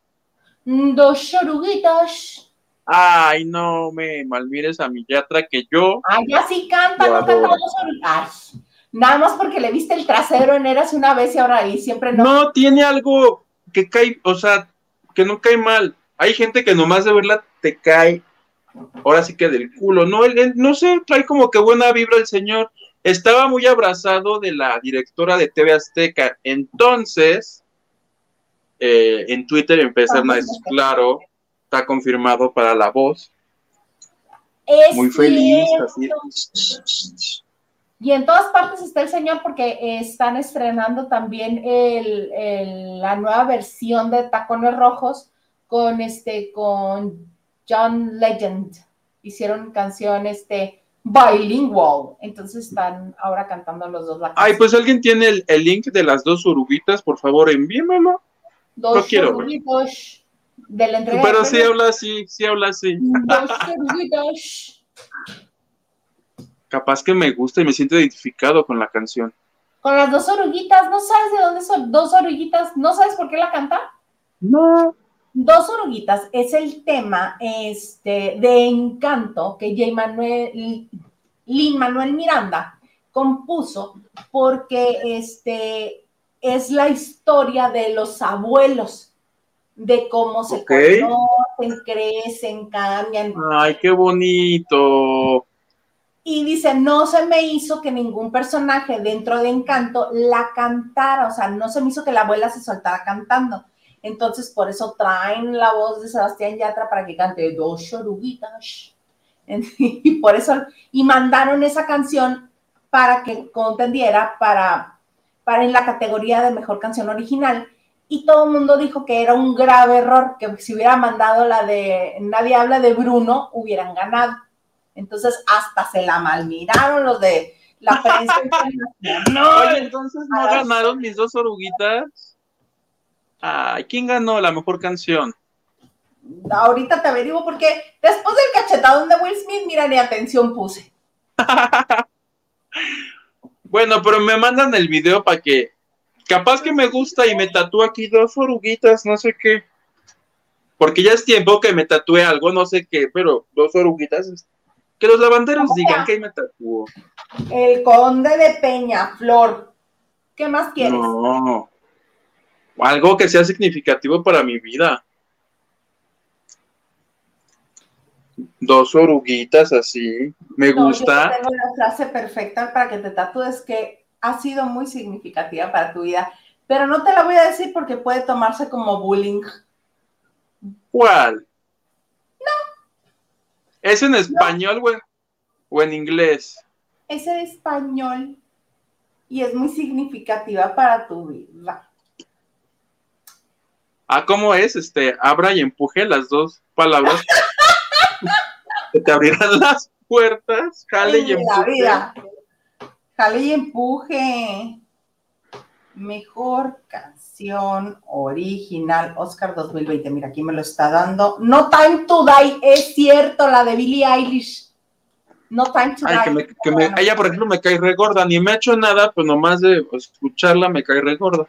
Dos oruguitas. Ay, no me malmires a mi Yatra que yo... Ay, ya sí canta, no canta adoro. dos oruguitas. Nada más porque le viste el trasero en Eras una vez y ahora y siempre no. No, tiene algo que cae, o sea, que no cae mal. Hay gente que nomás de verla te cae, ahora sí que del culo. No, él, él, no sé, trae como que buena vibra el señor. Estaba muy abrazado de la directora de TV Azteca. Entonces, eh, en Twitter empezó a decir, claro, está confirmado para la voz. Es Muy feliz, así. Y en todas partes está el señor porque están estrenando también el- el- la nueva versión de Tacones Rojos con este con John Legend. Hicieron canción este bilingual. Entonces están ahora cantando los dos Ay, pues alguien tiene el, el link de las dos oruguitas, por favor, envíamelo. Dos lo quiero ver. oruguitos de la entrega Pero sí habla así, sí habla así. Dos oruguitos. Capaz que me gusta y me siento identificado con la canción. Con las dos oruguitas, ¿no sabes de dónde son dos oruguitas? ¿No sabes por qué la canta? No. Dos oruguitas es el tema este, de encanto que J. Manuel, Lin Manuel Miranda compuso porque este, es la historia de los abuelos, de cómo se conocen, crecen, cambian. Ay, qué bonito. Y dice, no se me hizo que ningún personaje dentro de Encanto la cantara, o sea, no se me hizo que la abuela se soltara cantando. Entonces, por eso traen la voz de Sebastián Yatra para que cante dos oruguitas. Y por eso, y mandaron esa canción para que contendiera para, para en la categoría de mejor canción original. Y todo el mundo dijo que era un grave error, que si hubiera mandado la de Nadie habla de Bruno, hubieran ganado. Entonces, hasta se la malmiraron los de la prensa internacional. Oye, entonces no ganaron mis dos oruguitas. Ay, ¿quién ganó la mejor canción? Ahorita te averiguo porque después del cachetadón de Will Smith, mira, ni atención puse. Bueno, pero me mandan el video para que. Capaz que me gusta y me tatúo aquí dos oruguitas, no sé qué. Porque ya es tiempo que me tatúe algo, no sé qué, pero dos oruguitas. Que los lavanderos digan que ahí me tatúo. El conde de Peña, Flor. ¿Qué más quieres? No. Algo que sea significativo para mi vida. Dos oruguitas así. Me No, yo gusta. tengo la frase perfecta para que te tatúes que ha sido muy significativa para tu vida, pero no te la voy a decir porque puede tomarse como bullying. ¿Cuál? No. ¿Es en español o en, o en inglés? Es en español y es muy significativa para tu vida. Ah, ¿cómo es? Este, abra y empuje las dos palabras. que te abrirán las puertas. Jale y la empuje. vida. Jale y empuje. Mejor canción original, Oscar 2020. Mira, aquí me lo está dando. No Time to Die, es cierto, la de Billie Eilish. No Time to Ay, Die. que me, que me- ella, por ejemplo, me cae re gorda. Ni me ha hecho nada, pues nomás de escucharla me cae re gorda.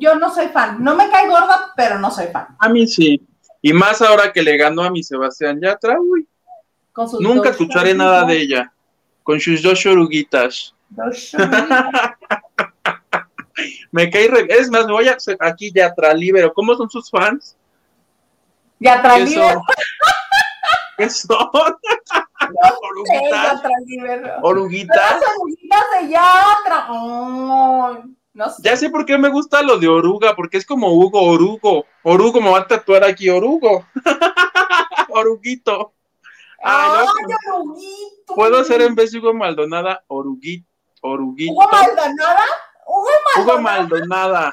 Yo no soy fan. No me cae gorda, pero no soy fan. A mí sí. Y más ahora que le ganó a mi Sebastián Yatra, uy, Con sus nunca escucharé nada de ella. Con sus dos oruguitas. dos. Me caí re... Es más, me voy a hacer aquí Yatra Libero. ¿Cómo son sus fans? Ya ¿Qué traí son? ¿Qué son? ¿Oruguitas? ¿Oruguitas? Las oruguitas de Yatra. Ay, no sé. Ya sé por qué me gusta lo de oruga, porque es como Hugo Orugo. Orugo me va a tatuar aquí, Orugo. Oruguito. Ay, no, oruguito. Puedo ser en vez de Hugo Maldonada, Oruguito. Oruguito. ¿Hugo Maldonada? Hugo Hugo Maldonada. Maldonada.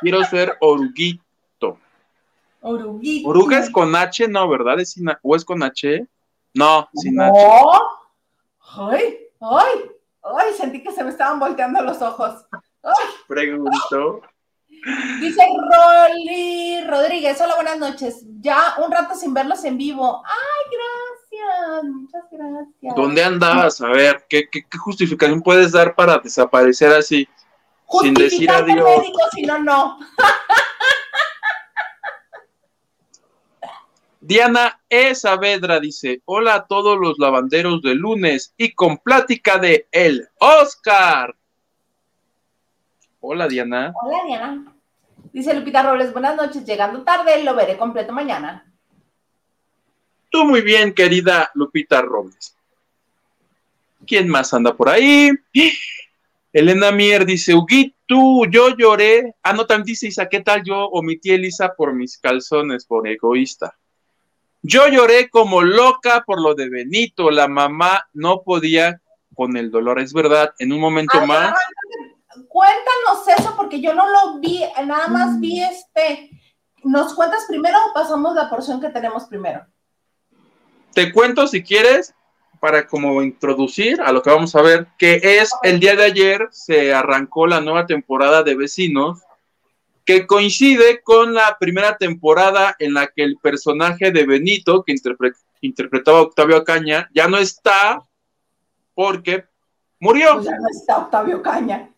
Quiero ser Oruguito. Oruguito. Oruga es con H, no, ¿verdad? ¿Es sin H- ¿O es con H? No, sin H. No. Ay, ay, ay, sentí que se me estaban volteando los ojos. Ay, Pregunto. dice Rolly Rodríguez, hola, buenas noches. Ya un rato sin verlos en vivo. Ay, gracias, muchas gracias. ¿Dónde andabas? A ver, ¿qué, qué, qué justificación puedes dar para desaparecer así? sin decir adiós? médico, si no, no. Diana E. Saavedra dice: Hola a todos los lavanderos de lunes y con plática de El Oscar. Hola, Diana. Hola, Diana. Dice Lupita Robles, buenas noches, llegando tarde, lo veré completo mañana. Tú muy bien, querida Lupita Robles. ¿Quién más anda por ahí? Elena Mier dice, Huguito, yo lloré. Ah, no, también dice Isa, ¿qué tal? Yo omití a Elisa por mis calzones, por egoísta. Yo lloré como loca por lo de Benito. La mamá no podía con el dolor. Es verdad, en un momento más. Cuéntanos eso, porque yo no lo vi, nada más vi este. ¿Nos cuentas primero o pasamos la porción que tenemos primero? Te cuento si quieres, para como introducir a lo que vamos a ver, que es el día de ayer se arrancó la nueva temporada de Vecinos, que coincide con la primera temporada en la que el personaje de Benito, que interpre- interpretaba Octavio Acaña, ya no está porque murió. Pues ya no está Octavio Caña.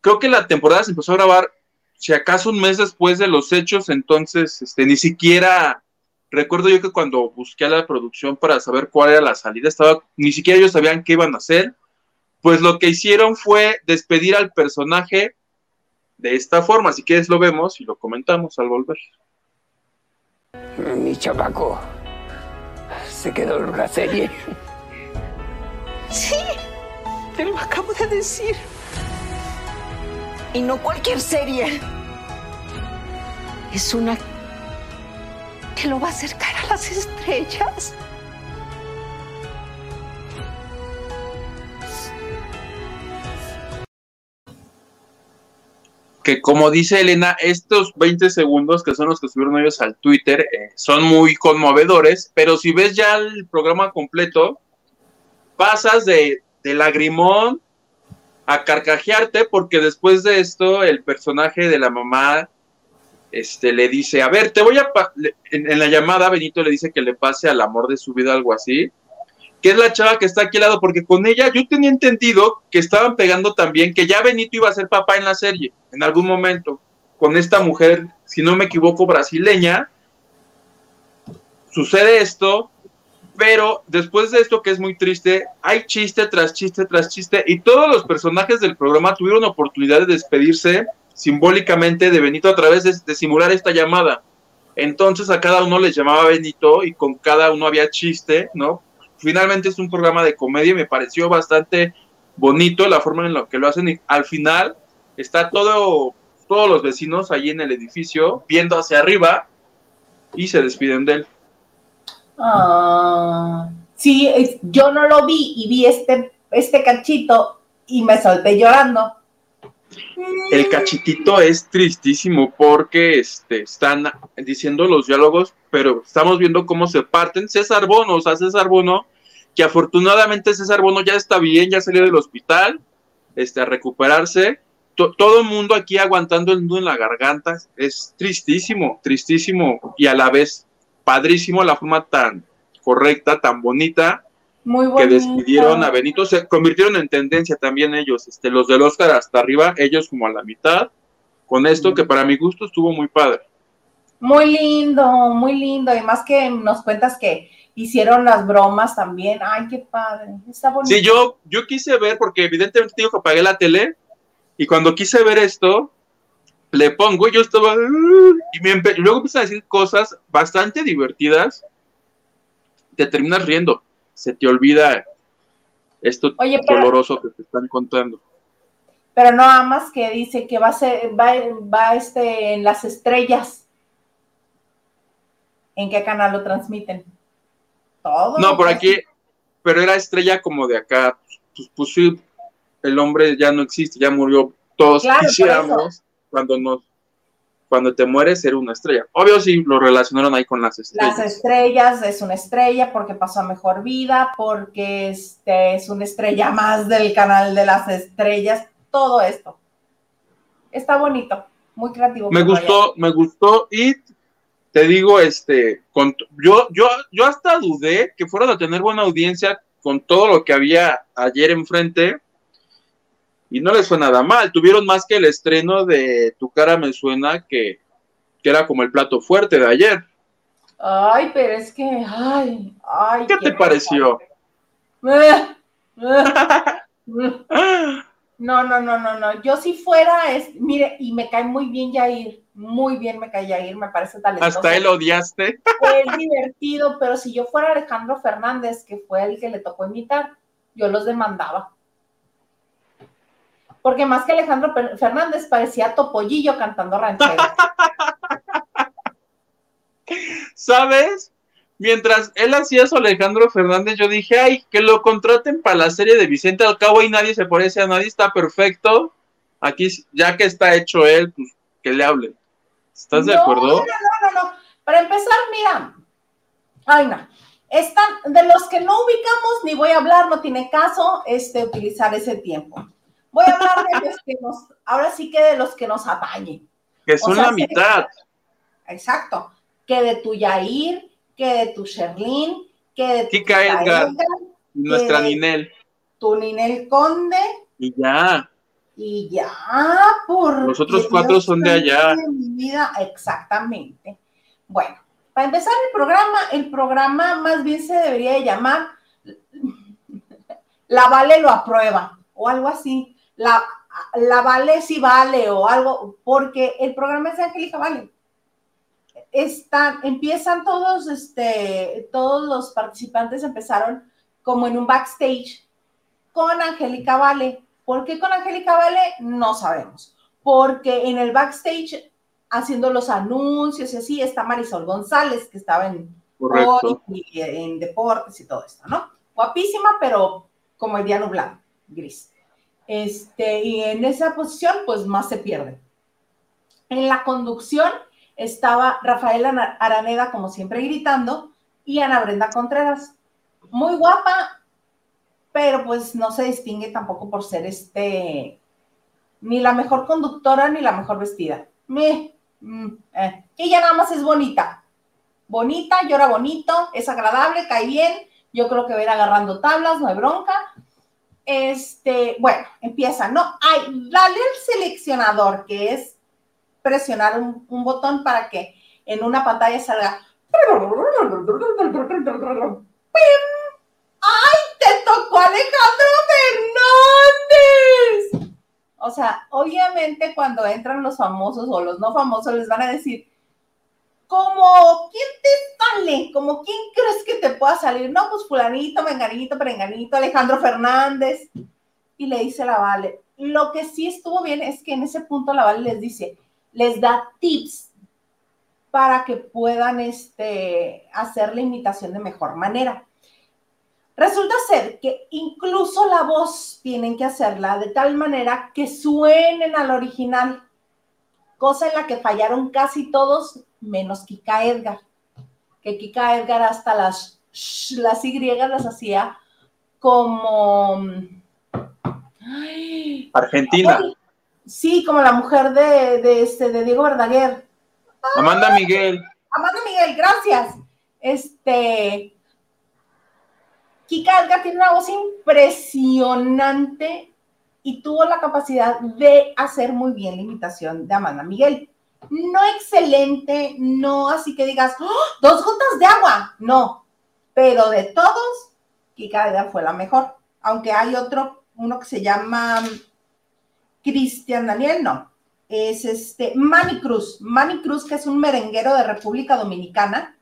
Creo que la temporada se empezó a grabar, si acaso un mes después de los hechos, entonces este, ni siquiera recuerdo yo que cuando busqué a la producción para saber cuál era la salida, estaba, ni siquiera ellos sabían qué iban a hacer. Pues lo que hicieron fue despedir al personaje de esta forma. Si quieres lo vemos y lo comentamos al volver. Mi chamaco se quedó en una serie. Sí, te lo acabo de decir. Y no cualquier serie. Es una que lo va a acercar a las estrellas. Que como dice Elena, estos 20 segundos que son los que subieron ellos al Twitter eh, son muy conmovedores, pero si ves ya el programa completo, pasas de, de lagrimón a carcajearte porque después de esto el personaje de la mamá este, le dice, a ver, te voy a... pa-", le- En, en la llamada Benito le dice que le pase al amor de su vida, algo así, que es la chava que está aquí al lado, porque con ella yo tenía entendido que estaban pegando también, que ya Benito iba a ser papá en la serie, en algún momento, con esta mujer, si no me equivoco, brasileña. Sucede esto, pero después de esto que es muy triste, hay chiste tras chiste tras chiste, y todos los personajes del programa tuvieron oportunidad de despedirse simbólicamente de Benito a través de, simular esta llamada. Entonces a cada uno les llamaba Benito y con cada uno había chiste, ¿no? Finalmente es un programa de comedia y me pareció bastante bonito la forma en la que lo hacen y al final está todo, todos los vecinos ahí en el edificio viendo hacia arriba y se despiden de él. Ah, sí, es- yo no lo vi y vi este, este cachito y me solté llorando. El cachitito es tristísimo porque este, están diciendo los diálogos, pero estamos viendo cómo se parten. César Bono, o sea, César Bono, que afortunadamente César Bono ya está bien, ya salió del hospital este, a recuperarse. To- todo el mundo aquí aguantando el nudo en la garganta. Es tristísimo, tristísimo y a la vez padrísimo la forma tan correcta, tan bonita Muy que despidieron a Benito, se convirtieron en tendencia también ellos, este, los del Oscar hasta arriba, ellos como a la mitad, con esto que para mi gusto estuvo muy padre. Muy lindo, muy lindo. Y más que nos cuentas que hicieron las bromas también. Ay, qué padre. Está bonito. Sí, yo, yo quise ver, porque evidentemente tengo que apagar la tele, y cuando quise ver esto, le pongo, y yo estaba, y, me empe- y luego empiezan a decir cosas bastante divertidas, te terminas riendo, se te olvida esto Oye, pero- doloroso que te están contando. Pero no amas que dice que va a ser, va, va este, en las estrellas. ¿En qué canal lo transmiten? Todo. No, por pues, aquí, pero era estrella como de acá, pues, pues sí, el hombre ya no existe, ya murió, todos Claro, quisiéramos, cuando nos, cuando te mueres, era una estrella. Obvio sí lo relacionaron ahí con las estrellas. Las estrellas es una estrella porque pasó a mejor vida, porque este es una estrella más del canal de las estrellas, todo esto. Está bonito, muy creativo. me gustó, me gustó y te digo, este, con, yo, yo, yo hasta dudé que fueran a tener buena audiencia con todo lo que había ayer enfrente y no les fue nada mal. Tuvieron más que el estreno de Tu cara me suena que, que era como el plato fuerte de ayer. Ay, pero es que, ay, ay. ¿Qué te pareció? No, no, no, no, no. Yo si fuera, es, mire, y me cae muy bien Yair, muy bien me cae Yair, me parece talentoso. Hasta él odiaste. Es divertido, pero si yo fuera Alejandro Fernández, que fue el que le tocó imitar, yo los demandaba. Porque más que Alejandro Fernández parecía Topollillo cantando ranchero. ¿Sabes? Mientras él hacía eso, Alejandro Fernández, yo dije, ay, que lo contraten para la serie de Vicente al cabo y nadie se parece a nadie, está perfecto. Aquí, ya que está hecho él, pues que le hablen. ¿Estás de No, acuerdo? No, no, no, no. Para empezar, mira, ay, no. Están, de los que no ubicamos, ni voy a hablar, no tiene caso este, utilizar ese tiempo. Voy a hablar de los que nos, ahora sí que de los que nos atañen. Que son sea, la mitad. Exacto. Que de tu Yair, que de tu Sherlyn, que de tu Kika Edgar. Nuestra Ninel. tu Ninel Conde, Y ya. y ya, por. Los otros cuatro son de allá. mi vida, exactamente. Bueno, para empezar el programa, el programa más bien se debería de llamar La Vale lo aprueba, o algo así. La, la Vale sí vale, o algo, porque el programa es de Angélica Vale. Están, empiezan todos, este, todos los participantes empezaron como en un backstage con Angélica Vale. ¿Por qué con Angélica Vale? No sabemos. Porque en el backstage, haciendo los anuncios y así, está Marisol González, que estaba en, Correcto. y en deportes y todo esto, ¿no? Guapísima, pero como el día nublado, gris. Este, y en esa posición, pues más se pierde. En la conducción estaba Rafael Araneda, como siempre, gritando, y Ana Brenda Contreras. Muy guapa, pero pues no se distingue tampoco por ser este, ni la mejor conductora ni la mejor vestida. Me, mm, eh. Ella nada más es bonita. Bonita, llora bonito, es agradable, cae bien. Yo creo que va a ir agarrando tablas, no hay bronca. Este, bueno, empieza, ¿no? Ay, dale al seleccionador, que es presionar un botón para que en una pantalla salga. ¡Ay, te tocó Alejandro Fernández! O sea, obviamente cuando entran los famosos o los no famosos les van a decir, como, ¿quién te sale? Como, ¿quién crees que te pueda salir? No, pues fulanito, menganito, perenganito, Alejandro Fernández. Y le dice la Vale. Lo que sí estuvo bien es que en ese punto la Vale les dice, les da tips para que puedan este, hacer la imitación de mejor manera. Resulta ser que incluso la voz tienen que hacerla de tal manera que suenen al original, cosa en la que fallaron casi todos, menos Kika Edgar, que Kika Edgar hasta las, las Y las hacía como... Ay, Argentina. ay, sí, como la mujer de, de, este, de Diego Verdaguer. Amanda Miguel. Amanda Miguel, gracias. Este. Kika Edgar tiene una voz impresionante y tuvo la capacidad de hacer muy bien la imitación de Amanda Miguel. no excelente, no así que digas, ¡Oh! dos gotas de agua, no, pero de todos, Kika fue la mejor, aunque hay otro, uno que se llama Cristian Daniel, no, es este Manny Cruz, Manny Cruz, que es un merenguero de República Dominicana,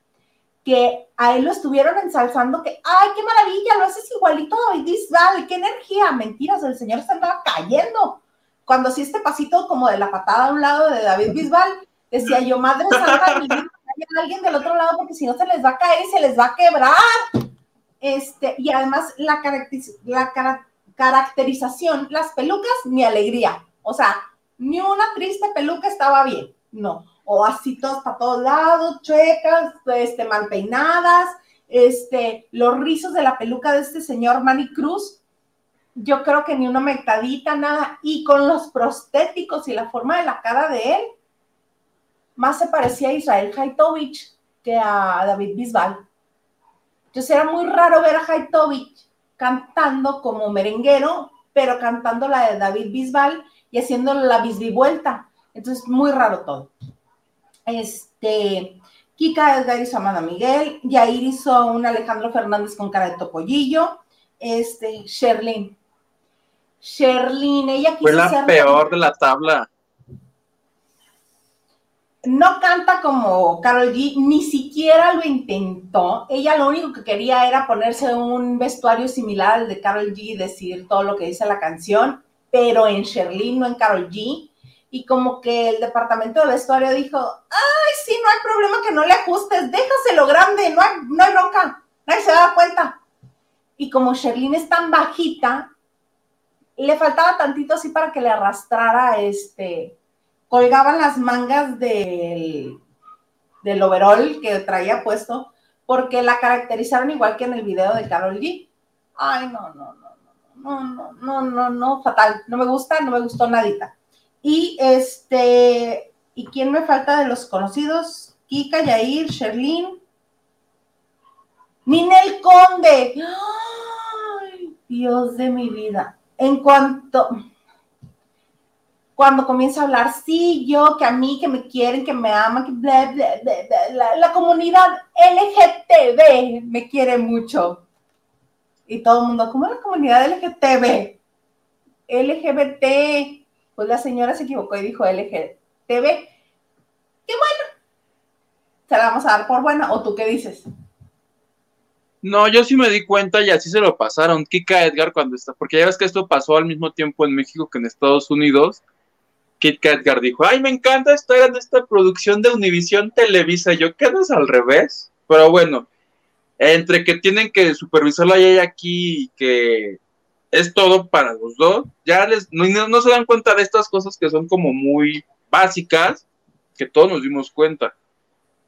que a él lo estuvieron ensalzando, que, ay, qué maravilla, lo haces igualito a David Bisbal, qué energía, mentiras, el señor se andaba cayendo. Cuando sí este pasito como de la patada a un lado de David Bisbal, decía yo, madre santa, alguien del otro lado porque si no se les va a caer se les va a quebrar. Este, y además la, la caracterización, las pelucas, mi alegría. O sea, ni una triste peluca estaba bien, no o así todos para todos lados, chuecas, este, mal peinadas, este, los rizos de la peluca de este señor Manny Cruz, yo creo que ni una metadita, nada, y con los prostéticos y la forma de la cara de él, más se parecía a Israel Haitovich que a David Bisbal. Entonces era muy raro ver a Haitovich cantando como merenguero, pero cantando la de David Bisbal y haciendo la bisbivuelta. Entonces, muy raro todo. Este, Kika Edgar hizo Amanda Miguel, Yair hizo un Alejandro Fernández con cara de topollillo, este, Sherlyn. Sherlyn, ella quiso Fue la peor de la tabla. No canta como Carol G, ni siquiera lo intentó. Ella lo único que quería era ponerse un vestuario similar al de Carol G y decir todo lo que dice la canción, pero en Sherlyn, no en Carol G y como que el departamento de vestuario dijo, ay, sí, no hay problema que no le ajustes, déjaselo grande, no hay, no hay bronca, nadie se da cuenta. Y como Sherlyn es tan bajita, le faltaba tantito así para que le arrastrara, este, colgaban las mangas del, del overall que traía puesto, porque la caracterizaron igual que en el video de Carol G. Ay, no, no, no, no, no, no, no, no, fatal, no me gusta, no me gustó nadita. Y este, ¿y quién me falta de los conocidos? Kika, Yair, Sherlyn. Ninel Conde. Ay, Dios de mi vida. En cuanto, cuando comienza a hablar, sí, yo, que a mí, que me quieren, que me aman, que bla, la, comunidad LGTB me quiere mucho. Y todo el mundo, ¿cómo es la comunidad LGTB? LGBT, pues la señora se equivocó y dijo LGTB. Qué bueno. Se la vamos a dar por buena. ¿O tú qué dices? No, yo sí me di cuenta y así se lo pasaron. Kika Edgar cuando está, porque ya ves que esto pasó al mismo tiempo en México que en Estados Unidos. Kika Edgar dijo, ay, me encanta estar en esta producción de Univisión Televisa. yo, quedas al revés? Pero bueno, entre que tienen que supervisarla y aquí y que es todo para los dos. Ya les, no, se dan cuenta de estas cosas que son como muy básicas, que todos nos dimos cuenta.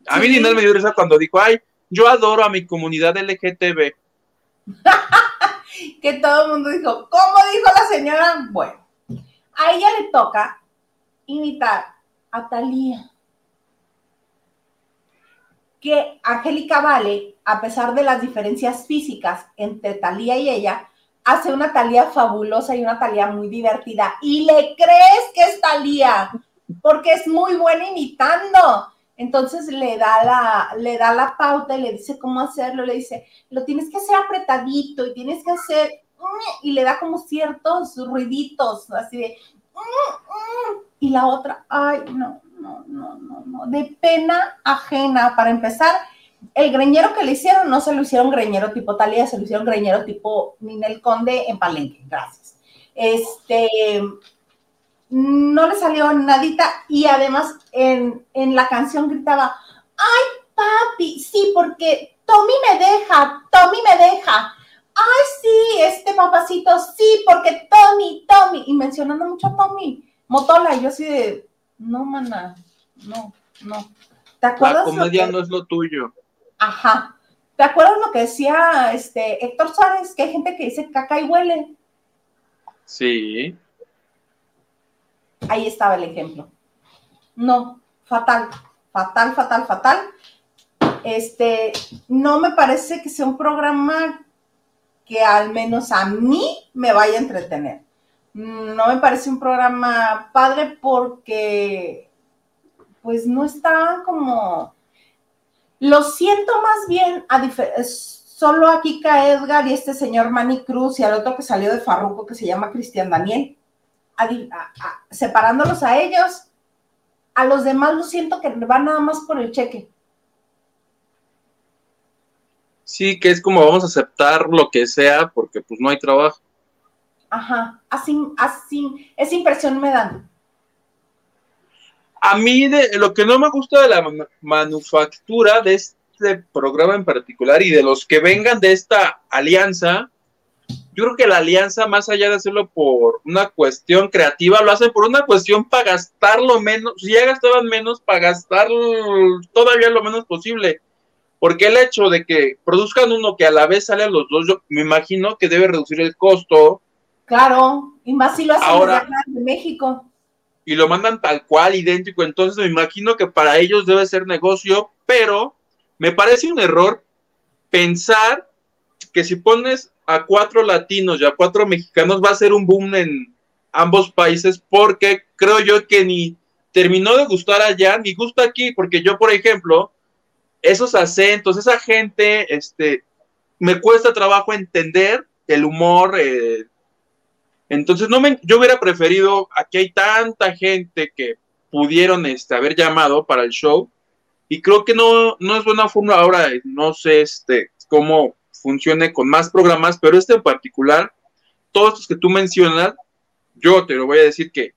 A mí Ninel me dio risa cuando dijo, ay, yo adoro a mi comunidad LGTB. que todo el mundo dijo, ¿cómo dijo la señora? Bueno, a ella le toca imitar a Talía. Que Angélica Vale, a pesar de las diferencias físicas entre Talía y ella, hace una Talía fabulosa y una Talía muy divertida. Y le crees que es Talía, porque es muy buena imitando. Entonces le da la, le da la pauta y le dice cómo hacerlo, le dice, lo tienes que hacer apretadito y tienes que hacer, y le da como ciertos ruiditos, así de, y la otra, ay, no, no, no, no, no, de pena ajena. Para empezar, el greñero que le hicieron no se lo hicieron greñero tipo Talía, se lo hicieron greñero tipo Ninel Conde en Palenque. Gracias. Este, no le salió nadita y además en, en la canción gritaba, ay papi, sí, porque Tommy me deja, Tommy me deja. Ay, sí, este papacito, sí, porque Tommy, Tommy, y mencionando mucho a Tommy, Motola, yo así de, no, mana, no, no. ¿Te acuerdas? La comedia no es lo tuyo. Ajá. ¿Te acuerdas lo que decía este Héctor Suárez? Que hay gente que dice caca y huele. Sí. Ahí estaba el ejemplo. No, fatal, fatal, fatal, fatal. Este, no me parece que sea un programa que al menos a mí me vaya a entretener. No me parece un programa padre porque pues no está como... Lo siento más bien a solo a Kika Edgar y este señor Manny Cruz y al otro que salió de Farruco que se llama Cristian Daniel. separándolos a ellos, a los demás lo siento que van nada más por el cheque. Sí, que es como vamos a aceptar lo que sea porque pues no hay trabajo. Ajá, así, así, esa impresión me dan. A mí de, lo que no me gusta de la manufactura de este programa en particular y de los que vengan de esta alianza, yo creo que la alianza, más allá de hacerlo por una cuestión creativa, lo hacen por una cuestión para gastar lo menos, si ya gastaban menos, para gastar todavía lo menos posible. Porque el hecho de que produzcan uno que a la vez sale a los dos, yo me imagino que debe reducir el costo. Claro, y más si lo hacen Ahora, de México. Y lo mandan tal cual, idéntico. Entonces me imagino que para ellos debe ser negocio, pero me parece un error pensar que si pones a cuatro latinos y a cuatro mexicanos va a ser un boom en ambos países, porque creo yo que ni terminó de gustar allá, ni gusta aquí, porque yo, por ejemplo, esos acentos, esa gente, este, me cuesta trabajo entender el humor. Eh, entonces, no me, yo hubiera preferido, aquí hay tanta gente que pudieron este, haber llamado para el show, y creo que no, no es buena forma ahora, no sé este, cómo funcione con más programas, pero este en particular, todos los que tú mencionas, yo te lo voy a decir que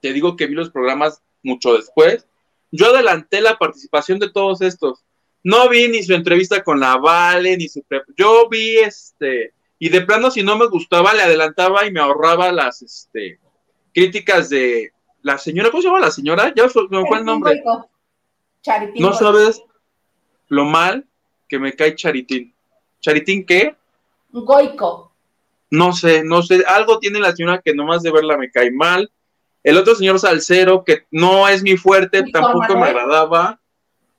te digo que vi los programas mucho después, yo adelanté la participación de todos estos. No vi ni su entrevista con la Vale, ni su... Yo vi este... Y de plano, si no me gustaba, le adelantaba y me ahorraba las este, críticas de la señora. ¿Cómo se llama la señora? Ya me fue el nombre. no sabes lo mal que me cae Charitín. ¿Charitín qué? Goico. No sé, no sé. Algo tiene la señora que nomás de verla me cae mal. El otro señor Salcero, que no es mi fuerte, tampoco me agradaba.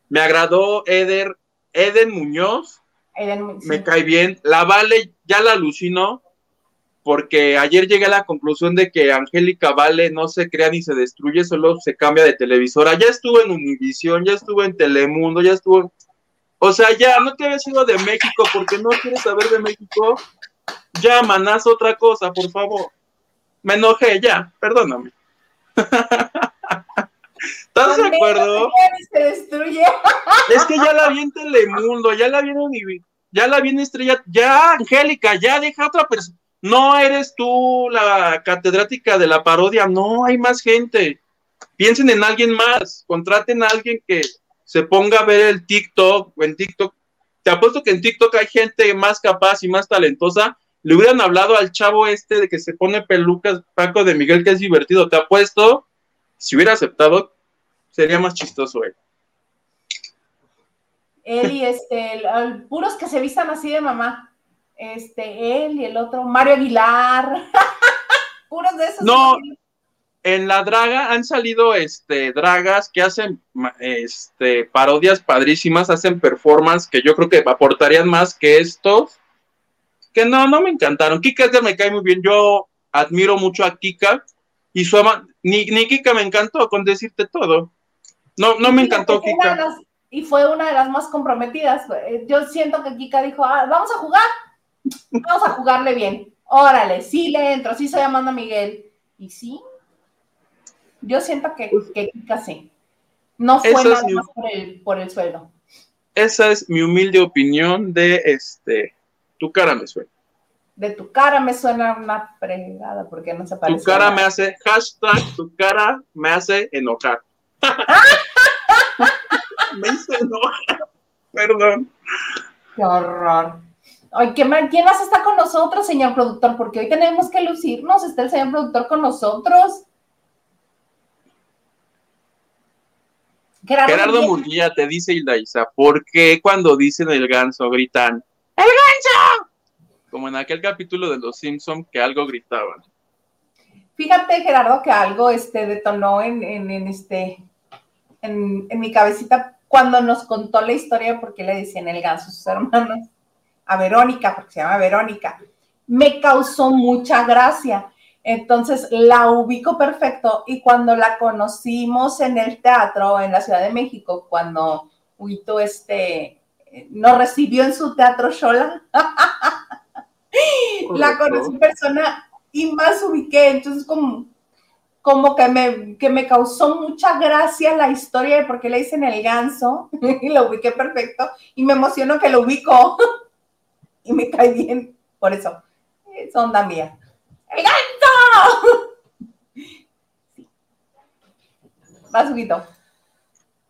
Me agradó Eder, Eden Muñoz. Me cae bien. La Vale ya la alucinó, porque ayer llegué a la conclusión de que Angélica Vale no se crea ni se destruye, solo se cambia de televisora. Ya estuvo en Univisión, ya estuvo en Telemundo, ya estuvo. O sea, ya no te habías ido de México porque no quieres saber de México. Ya, manás otra cosa, por favor. Me enojé, ya, perdóname. ¿Estás de acuerdo? Se destruye. Es que ya la vi en Telemundo, ya la vi en ya la vi en Estrella, ya, Angélica, ya deja otra persona. No eres tú la catedrática de la parodia, no, hay más gente. Piensen en alguien más, contraten a alguien que se ponga a ver el TikTok o en TikTok. Te apuesto que en TikTok hay gente más capaz y más talentosa le hubieran hablado al chavo este de que se pone pelucas, Paco de Miguel, que es divertido, te apuesto, si hubiera aceptado, sería más chistoso él. Él y este, puros que se vistan así de mamá. Este, él y el otro, Mario Aguilar. puros de esos. No, en la draga han salido este dragas que hacen este parodias padrísimas, hacen performance que yo creo que aportarían más que estos que no, no me encantaron. Kika Edgar me cae muy bien. Yo admiro mucho a Kika y su ama, ni, ni Kika me encantó con decirte todo. No, no me encantó Kika. Y fue una de las más comprometidas. Yo siento que Kika dijo, ah, vamos a jugar, vamos a jugarle bien. Órale, sí le entro, sí soy Amanda Miguel. Y sí, yo siento que, que Kika sí. No fue nada más por el, por el sueldo. Esa es mi humilde opinión de este tu cara me suena. De tu cara me suena una fregada, porque no se parece. Tu cara me hace, hashtag, tu cara me hace enojar. me hizo enojar. Perdón. Qué horror. Ay, ¿qué ¿Quién más está con nosotros, señor productor? Porque hoy tenemos que lucirnos. Está el señor productor con nosotros. Gerardo, Murguía te dice Isa, ¿por qué cuando dicen el ganso gritan ¡El gancho! Como en aquel capítulo de Los Simpson que algo gritaban. Fíjate, Gerardo, que algo este, detonó en, este, en, mi cabecita cuando nos contó la historia porque le decían el ganso a sus hermanos, a Verónica, porque se llama Verónica. Me causó mucha gracia. Entonces la ubico perfecto y cuando la conocimos en el teatro en la Ciudad de México, cuando Huito este, nos recibió en su teatro Shola, la conocí en persona y más ubiqué, entonces como, como que, me, que me causó mucha gracia la historia de por qué le dicen el ganso y lo ubiqué perfecto y me emocionó que lo ubico y me cae bien por eso, es onda mía. ¡El ganso! Va subito.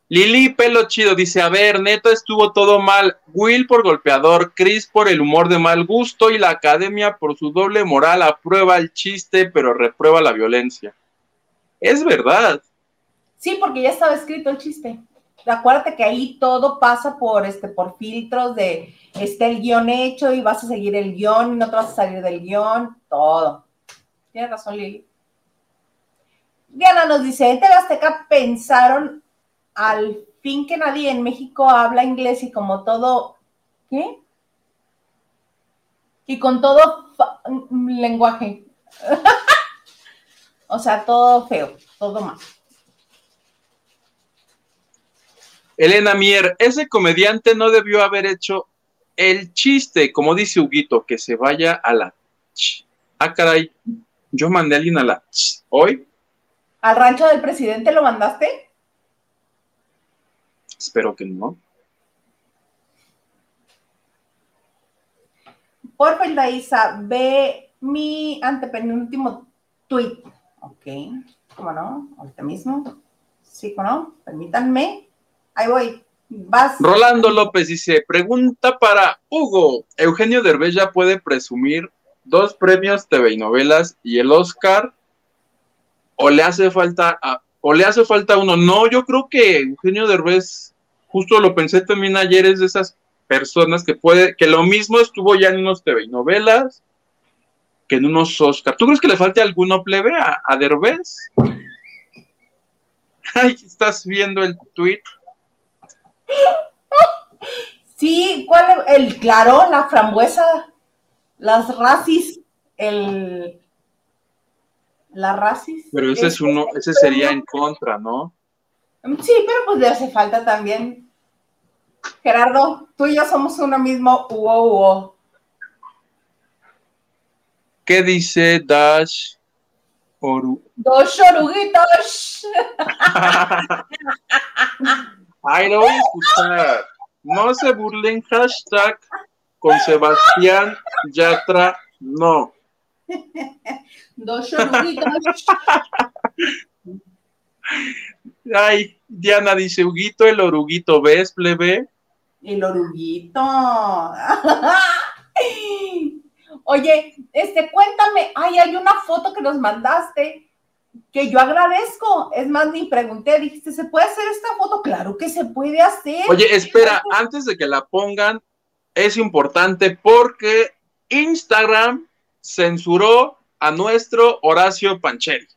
Lili Pelo Chido dice, a ver, neto estuvo todo mal, Will por golpeador, Chris por el humor de mal gusto y la academia por su doble moral aprueba el chiste pero reprueba la violencia. Es verdad. Sí, porque ya estaba escrito el chiste. Acuérdate que ahí todo pasa por este, por filtros de está el guion hecho y vas a seguir el guion y no te vas a salir del guion, todo. Tienes razón, Lili. Diana nos dice, en Azteca pensaron al fin que nadie en México habla inglés y como todo, ¿qué? Y con todo lenguaje. o sea, todo feo, todo mal. Elena Mier, ese comediante no debió haber hecho el chiste, como dice Huguito, que se vaya a la... Ah, caray, yo mandé a alguien a la... ¿Hoy? ¿Al rancho del presidente lo mandaste? Espero que no. Por Isa, ve mi antepenúltimo tweet. Ok, ¿cómo no? Ahorita mismo. Sí, ¿cómo no? Permítanme. Ahí voy. Vas. Rolando López dice, pregunta para Hugo. Eugenio Derbez ya puede presumir dos premios TV y novelas y el Oscar o le hace falta o le hace falta uno. No, yo creo que Eugenio Derbez, justo lo pensé también ayer, es de esas personas que puede, que lo mismo estuvo ya en unos TV y novelas que en unos Oscar. ¿Tú crees que le falte alguno plebe a, a Derbez? Ay, estás viendo el tweet. Sí, ¿cuál? El claro, la frambuesa, las racis, el. La racis. Pero ese es uno, ese sería en contra, ¿no? Sí, pero pues le hace falta también. Gerardo, tú y yo somos uno mismo, uo, ¿Qué dice Dash Oru? Dos oruguitos. Ay, lo voy a escuchar. No se burlen, hashtag con Sebastián Yatra, no. Dos oruguitos. Ay, Diana dice, Huguito, el oruguito, ¿ves, plebe? El oruguito. Oye, este, cuéntame, ay, hay una foto que nos mandaste que yo agradezco. Es más, ni pregunté, dijiste, ¿se puede hacer esta foto? Claro que se puede hacer. Oye, espera, antes de que la pongan, es importante porque Instagram censuró a nuestro Horacio Pancheri.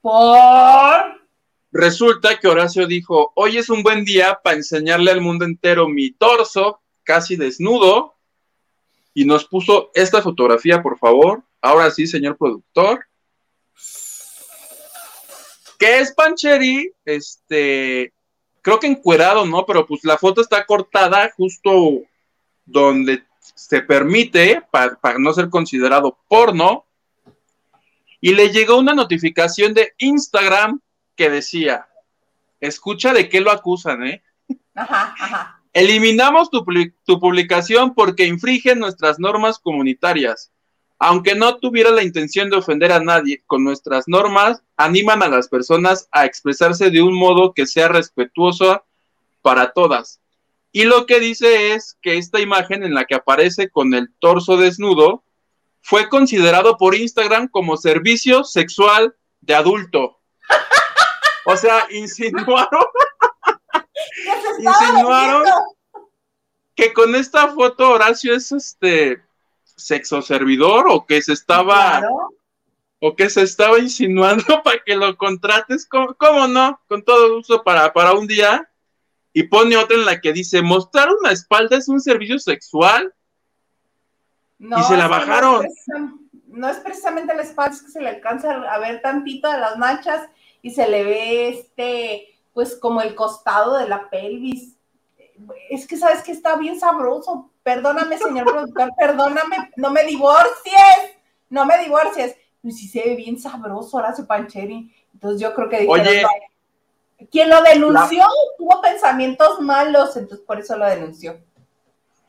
Por. Resulta que Horacio dijo, hoy es un buen día para enseñarle al mundo entero mi torso, casi desnudo, y nos puso esta fotografía, por favor. Ahora sí, señor productor. ¿Qué es Pancheri? Este, creo que encuerado, ¿no? Pero pues la foto está cortada justo donde se permite para, para no ser considerado porno. Y le llegó una notificación de Instagram que decía, escucha de qué lo acusan, ¿eh? Ajá, ajá. Eliminamos tu, publicación porque infringe nuestras normas comunitarias. Aunque no tuviera la intención de ofender a nadie, con nuestras normas animan a las personas a expresarse de un modo que sea respetuoso para todas. Y lo que dice es que esta imagen en la que aparece con el torso desnudo fue considerado por Instagram como servicio sexual de adulto. O sea, insinuaron, insinuaron que con esta foto Horacio es este sexo servidor o que se estaba Claro. o que se estaba insinuando para que lo contrates, ¿cómo, cómo no? Con todo uso para, para un día. Y pone otra en la que dice, mostrar una espalda es un servicio sexual. No, Y se la bajaron. no, es- no es precisamente la espalda, es que se le alcanza a ver tantito de las manchas y se le ve este, pues como el costado de la pelvis. Es que sabes que está bien sabroso. Perdóname, señor productor, perdóname, no me divorcies, no me divorcies. Pues sí se ve bien sabroso Horacio Pancheri. Entonces yo creo que dijeron, Oye. "No". quien lo denunció tuvo pensamientos malos, entonces por eso lo denunció.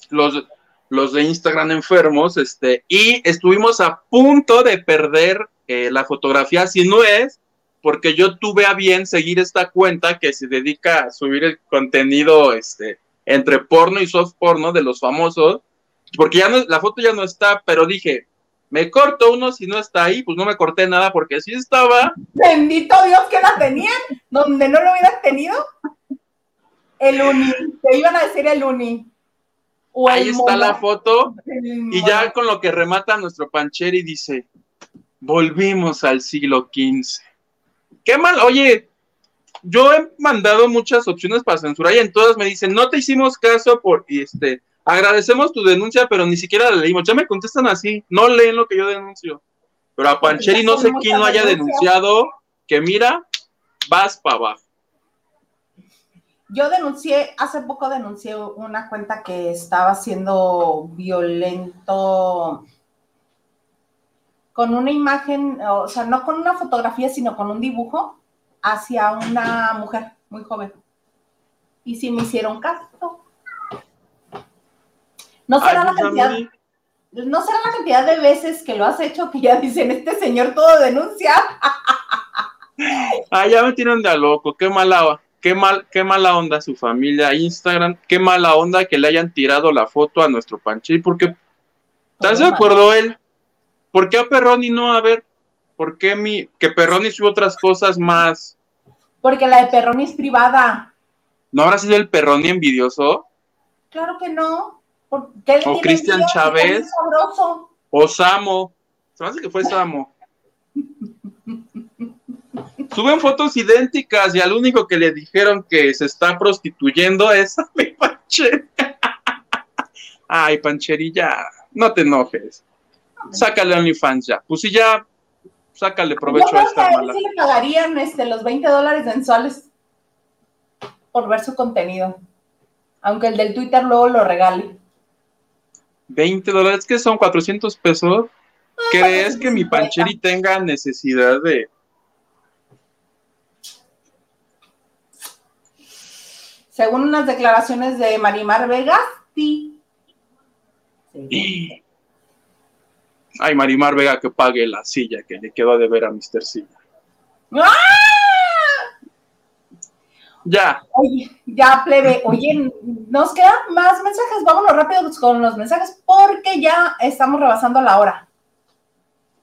los, los de Instagram enfermos, este, y estuvimos a punto de perder eh, la fotografía, si no es, porque yo tuve a bien seguir esta cuenta que se dedica a subir el contenido, este, entre porno y soft porno de los famosos, porque ya no, la foto ya no está, pero dije, me corto uno, si no está ahí, pues no me corté nada, porque si estaba, Bendito Dios que la tenían, donde no lo hubieran tenido. El uni, te iban a decir el uni. O ahí el está la foto, Y ya con lo que remata nuestro Pancheri dice, volvimos al siglo XV. Qué mal, oye, yo he mandado muchas opciones para censurar y en todas me dicen, no te hicimos caso por, y este, agradecemos tu denuncia, pero ni siquiera la leímos. Ya me contestan así, no leen lo que yo denuncio. Pero a Pancheri no sé quién lo haya denunciado, que mira, vas para abajo. Yo denuncié, hace poco denuncié una cuenta que estaba siendo violento con una imagen, o sea, no con una fotografía, sino con un dibujo hacia una mujer muy joven. Y sí me hicieron caso. No será Ay, la pues, cantidad, mí- no será la cantidad de veces que lo has hecho que ya dicen, este señor todo denuncia. Ah, ya me tiran de a loco, qué mala, qué mal, qué mala onda su familia, Instagram, qué mala onda que le hayan tirado la foto a nuestro Pancheri, porque ¿estás de acuerdo él? ¿Por qué a Perroni no? A ver, ¿por qué mi, que Perroni subió otras cosas más? Porque la de Perroni es privada. ¿No habrá sido el Perroni envidioso? Claro que no. ¿Por qué le O Cristian? Chávez. ¿O Samo? Se me hace que fue Samo. Suben fotos idénticas y al único que le dijeron que se está prostituyendo es a mi Pancheri. Ay, Pancheri, ya, no te enojes. Sácale a OnlyFans ya. Pues sí, ya, sácale Yo provecho a creo que esta a él mala. sí le pagarían este, los 20 dólares mensuales por ver su contenido. Aunque el del Twitter luego lo regale. 20 dólares, que son 400 pesos. ¿Crees que mi 450. Pancheri tenga necesidad de.? Según unas declaraciones de Marimar Vegas, sí. Sí. Ay, Marimar Vega que pague la silla que le quedó de ver a Mr. Silla. ¡Ah! Ya, Oye, ya plebe, oye, nos quedan más mensajes, vámonos rápido con los mensajes porque ya estamos rebasando la hora.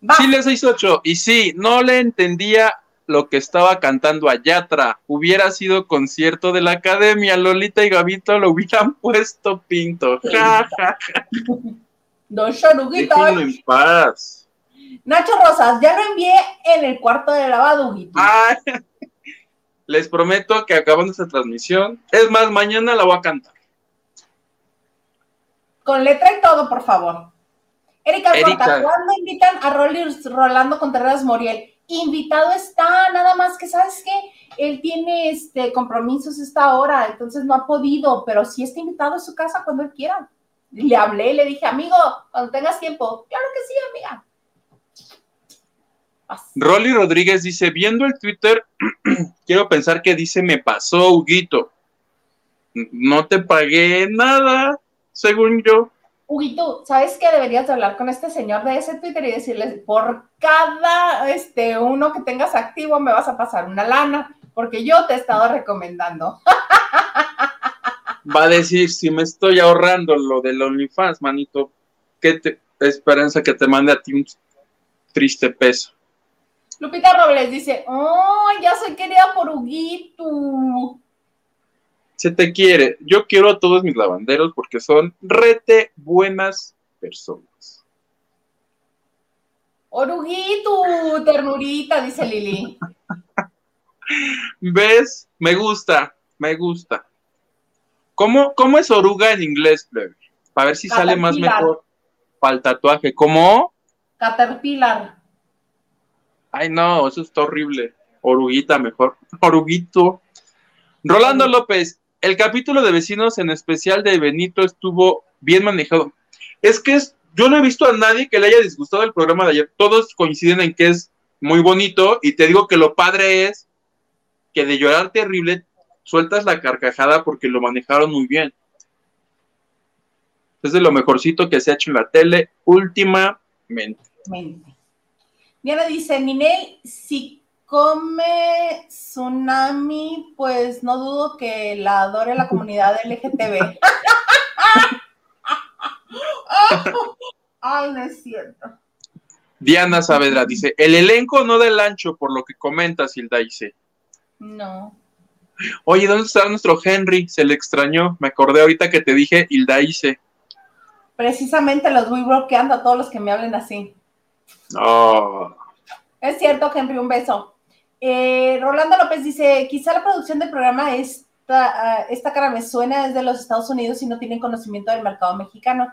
Va. Chile 68. Y sí, no le entendía lo que estaba cantando a Yatra. Hubiera sido concierto de la academia. Lolita y Gavito lo hubieran puesto pinto. Ja, ja, Don en paz. Nacho Rosas, ya lo envié en el cuarto de lavado, Huguito. Ay, les prometo que acabando esta transmisión, es más, mañana la voy a cantar. Con letra y todo, por favor. Erika Erika. Corta, ¿cuándo invitan a Rolando Contreras Moriel? Invitado está, nada más que, ¿sabes qué? Él tiene este compromisos esta hora, entonces no ha podido, pero sí está invitado a su casa cuando él quiera. Le hablé, le dije, amigo, cuando tengas tiempo. Claro que sí, amiga. Rolly Rodríguez dice, viendo el Twitter, quiero pensar que dice, me pasó, Huguito. No te pagué nada, según yo. Huguito, ¿sabes qué? Deberías de hablar con este señor de ese Twitter y decirle, por cada este, uno que tengas activo me vas a pasar una lana, porque yo te he estado recomendando. Va a decir, si me estoy ahorrando lo del OnlyFans, manito, ¿qué te, esperanza que te mande a ti un triste peso? Lupita Robles dice, ¡oh, ya soy querida por Huguito! Se te quiere. Yo quiero a todos mis lavanderos porque son rete buenas personas. Oruguito, ternurita, dice Lili. ¿Ves? Me gusta, me gusta. ¿Cómo, cómo es oruga en inglés, plebe? Para ver si sale más mejor para el tatuaje. ¿Cómo? Caterpillar. Ay, no, eso está horrible. Oruguita mejor. Oruguito. Rolando López, el capítulo de vecinos, en especial de Benito, estuvo bien manejado. Es que es, yo no he visto a nadie que le haya disgustado el programa de ayer. Todos coinciden en que es muy bonito y te digo que lo padre es que de llorar terrible sueltas la carcajada porque lo manejaron muy bien. Es de lo mejorcito que se ha hecho en la tele últimamente. Mente. Diana dice, Ninel, si come tsunami, pues no dudo que la adore la comunidad LGTB. Ay, no es cierto. Diana Saavedra dice, el elenco no del ancho, por lo que comentas, Hilda dice. No. Oye, ¿dónde está nuestro Henry? Se le extrañó. Me acordé ahorita que te dije Hilda hice. Precisamente los voy bloqueando a todos los que me hablen así. Oh. Es cierto, Henry, un beso. Eh, Rolando López dice, quizá la producción del programa esta, esta cara me suena es de los Estados Unidos y no tienen conocimiento del mercado mexicano.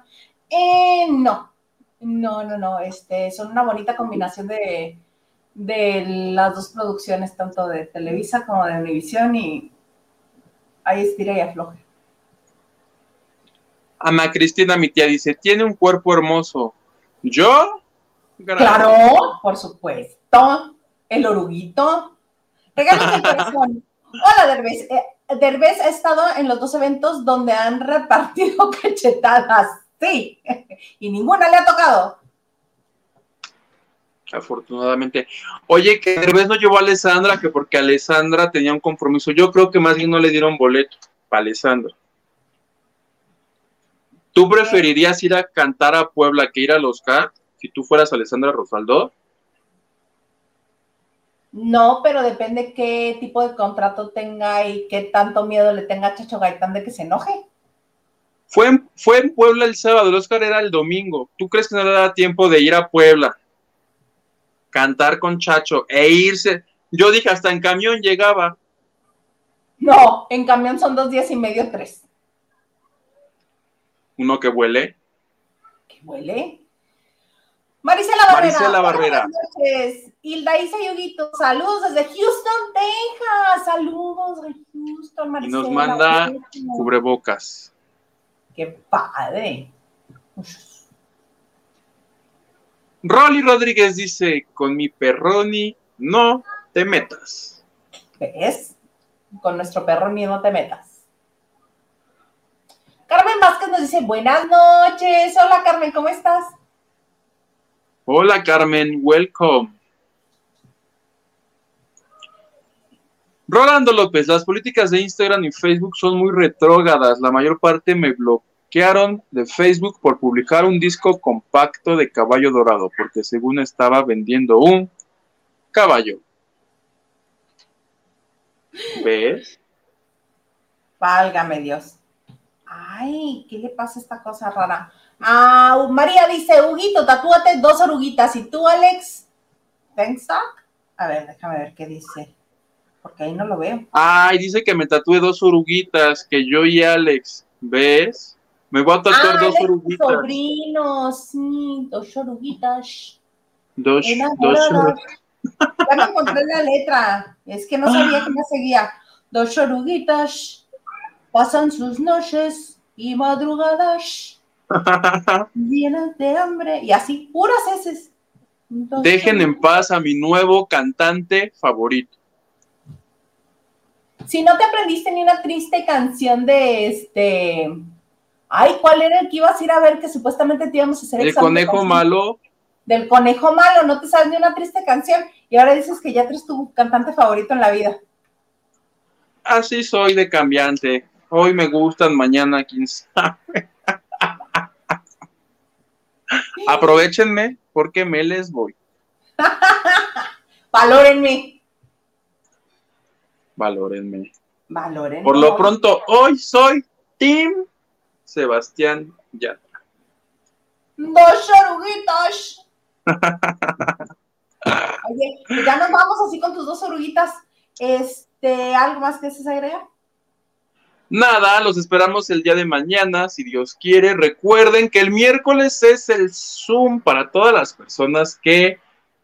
Eh, no, no, no, no, este, son una bonita combinación de, de las dos producciones, tanto de Televisa como de Univisión y ahí estira y afloje. Ana Cristina, mi tía, dice, tiene un cuerpo hermoso. ¿Yo? Gracias. Claro, por supuesto. El oruguito. Regalos de corazón. Hola, Derbez. Eh, Derbez ha estado en los dos eventos donde han repartido cachetadas. Sí. Y ninguna le ha tocado. Afortunadamente. Oye, que Derbez no llevó a Alessandra, que porque Alessandra tenía un compromiso. Yo creo que más bien no le dieron boleto para Alessandra. ¿Tú preferirías ir a cantar a Puebla que ir al Oscar si tú fueras Alessandra Rosaldo? No, pero depende qué tipo de contrato tenga y qué tanto miedo le tenga a Chacho Gaitán de que se enoje. Fue en, fue en Puebla el sábado, el Oscar era el domingo. ¿Tú crees que no le da tiempo de ir a Puebla, cantar con Chacho e irse? Yo dije, hasta en camión llegaba. No, en camión son dos días y medio, tres. Uno que huele. ¿Qué huele? Marisela Barrera. Marisela Barrera. Buenas noches. Hilda Isa Yuguito, saludos desde Houston, Texas. Saludos de Houston, Y Marisela. nos manda cubrebocas. Qué padre. Rolly Rodríguez dice, con mi perroni no te metas. ¿Ves? Con nuestro perro ni no te metas. Carmen Vázquez nos dice, buenas noches. Hola Carmen, ¿cómo estás? Hola Carmen, welcome. Rolando López, las políticas de Instagram y Facebook son muy retrógradas. La mayor parte me bloquearon de Facebook por publicar un disco compacto de caballo dorado, porque según estaba vendiendo un caballo. ¿Ves? Válgame Dios. Ay, ¿qué le pasa a esta cosa rara? Ah, María dice, Huguito, tatúate dos oruguitas. ¿Y tú, Alex? ¿Fenstock? A ver, déjame ver qué dice. Porque ahí no lo veo. Ay, dice que me tatúe dos oruguitas, que yo y Alex. ¿Ves? Me voy a tatuar Ah, dos oruguitas. sobrinos, sí, dos oruguitas. Dos, dos oruguitas. Ya me encontré la letra. Es que no sabía que me seguía. Dos oruguitas pasan sus noches y madrugadas llenas de hambre. Y así, puras heces. Dos Dejen en paz a mi nuevo cantante favorito. Si no te aprendiste ni una triste canción de este. Ay, ¿cuál era el que ibas a ir a ver que supuestamente te íbamos a hacer El conejo malo, Del conejo malo, no te sabes ni una triste canción. Y ahora dices que ya eres tu cantante favorito en la vida. así soy de cambiante. Hoy me gustan, mañana quién sabe. Aprovechenme porque me les voy. Valórenme. Valórenme. Valórenme. Por lo pronto, hoy soy Team Sebastián Yatra. Dos oruguitas. Oye, ya nos vamos así con tus dos oruguitas. Este, ¿algo más que se agrega? nada, los esperamos el día de mañana, si Dios quiere. Recuerden que el miércoles es el Zoom para todas las personas que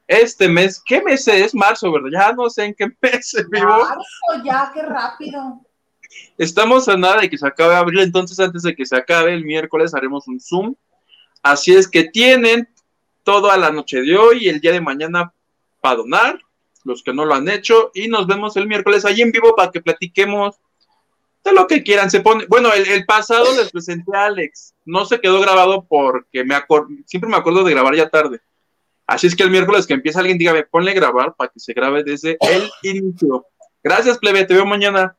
este mes, ¿qué mes es? Marzo, ¿verdad? Ya no sé en qué mes vivo. Marzo, ya, qué rápido. Estamos a nada de que se acabe abril, entonces antes de que se acabe el miércoles haremos un Zoom. Así es que tienen toda la noche de hoy y el día de mañana para donar, los que no lo han hecho, y nos vemos el miércoles ahí en vivo para que platiquemos de lo que quieran. Se pone, bueno, el, pasado les presenté a Alex, no se quedó grabado porque me siempre me acuerdo de grabar ya tarde. Así es que el miércoles que empieza alguien, dígame, ponle grabar para que se grabe desde el inicio. Gracias, plebe, te veo mañana.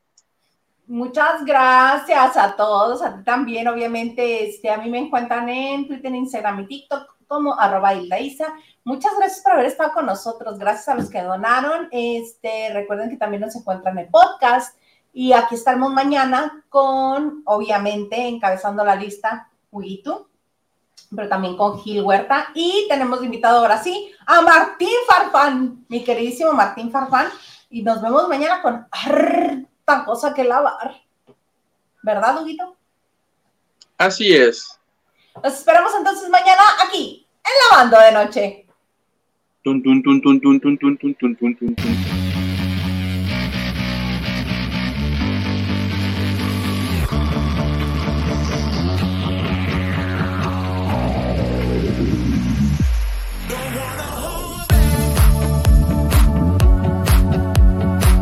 Muchas gracias a todos, a ti también, obviamente, este, a mí me encuentran en Twitter, Instagram y TikTok como arroba Isa. Muchas gracias por haber estado con nosotros, gracias a los que donaron. Este, recuerden que también nos encuentran en podcast y aquí estamos mañana con, obviamente, encabezando la lista, Huguito, pero también con Gil Huerta. Y tenemos invitado ahora sí a Martín Farfán, mi queridísimo Martín Farfán. Y nos vemos mañana con tanta cosa que lavar. ¿Verdad, Huguito? Así es. Nos esperamos entonces mañana aquí, en Lavando de Noche. Tun,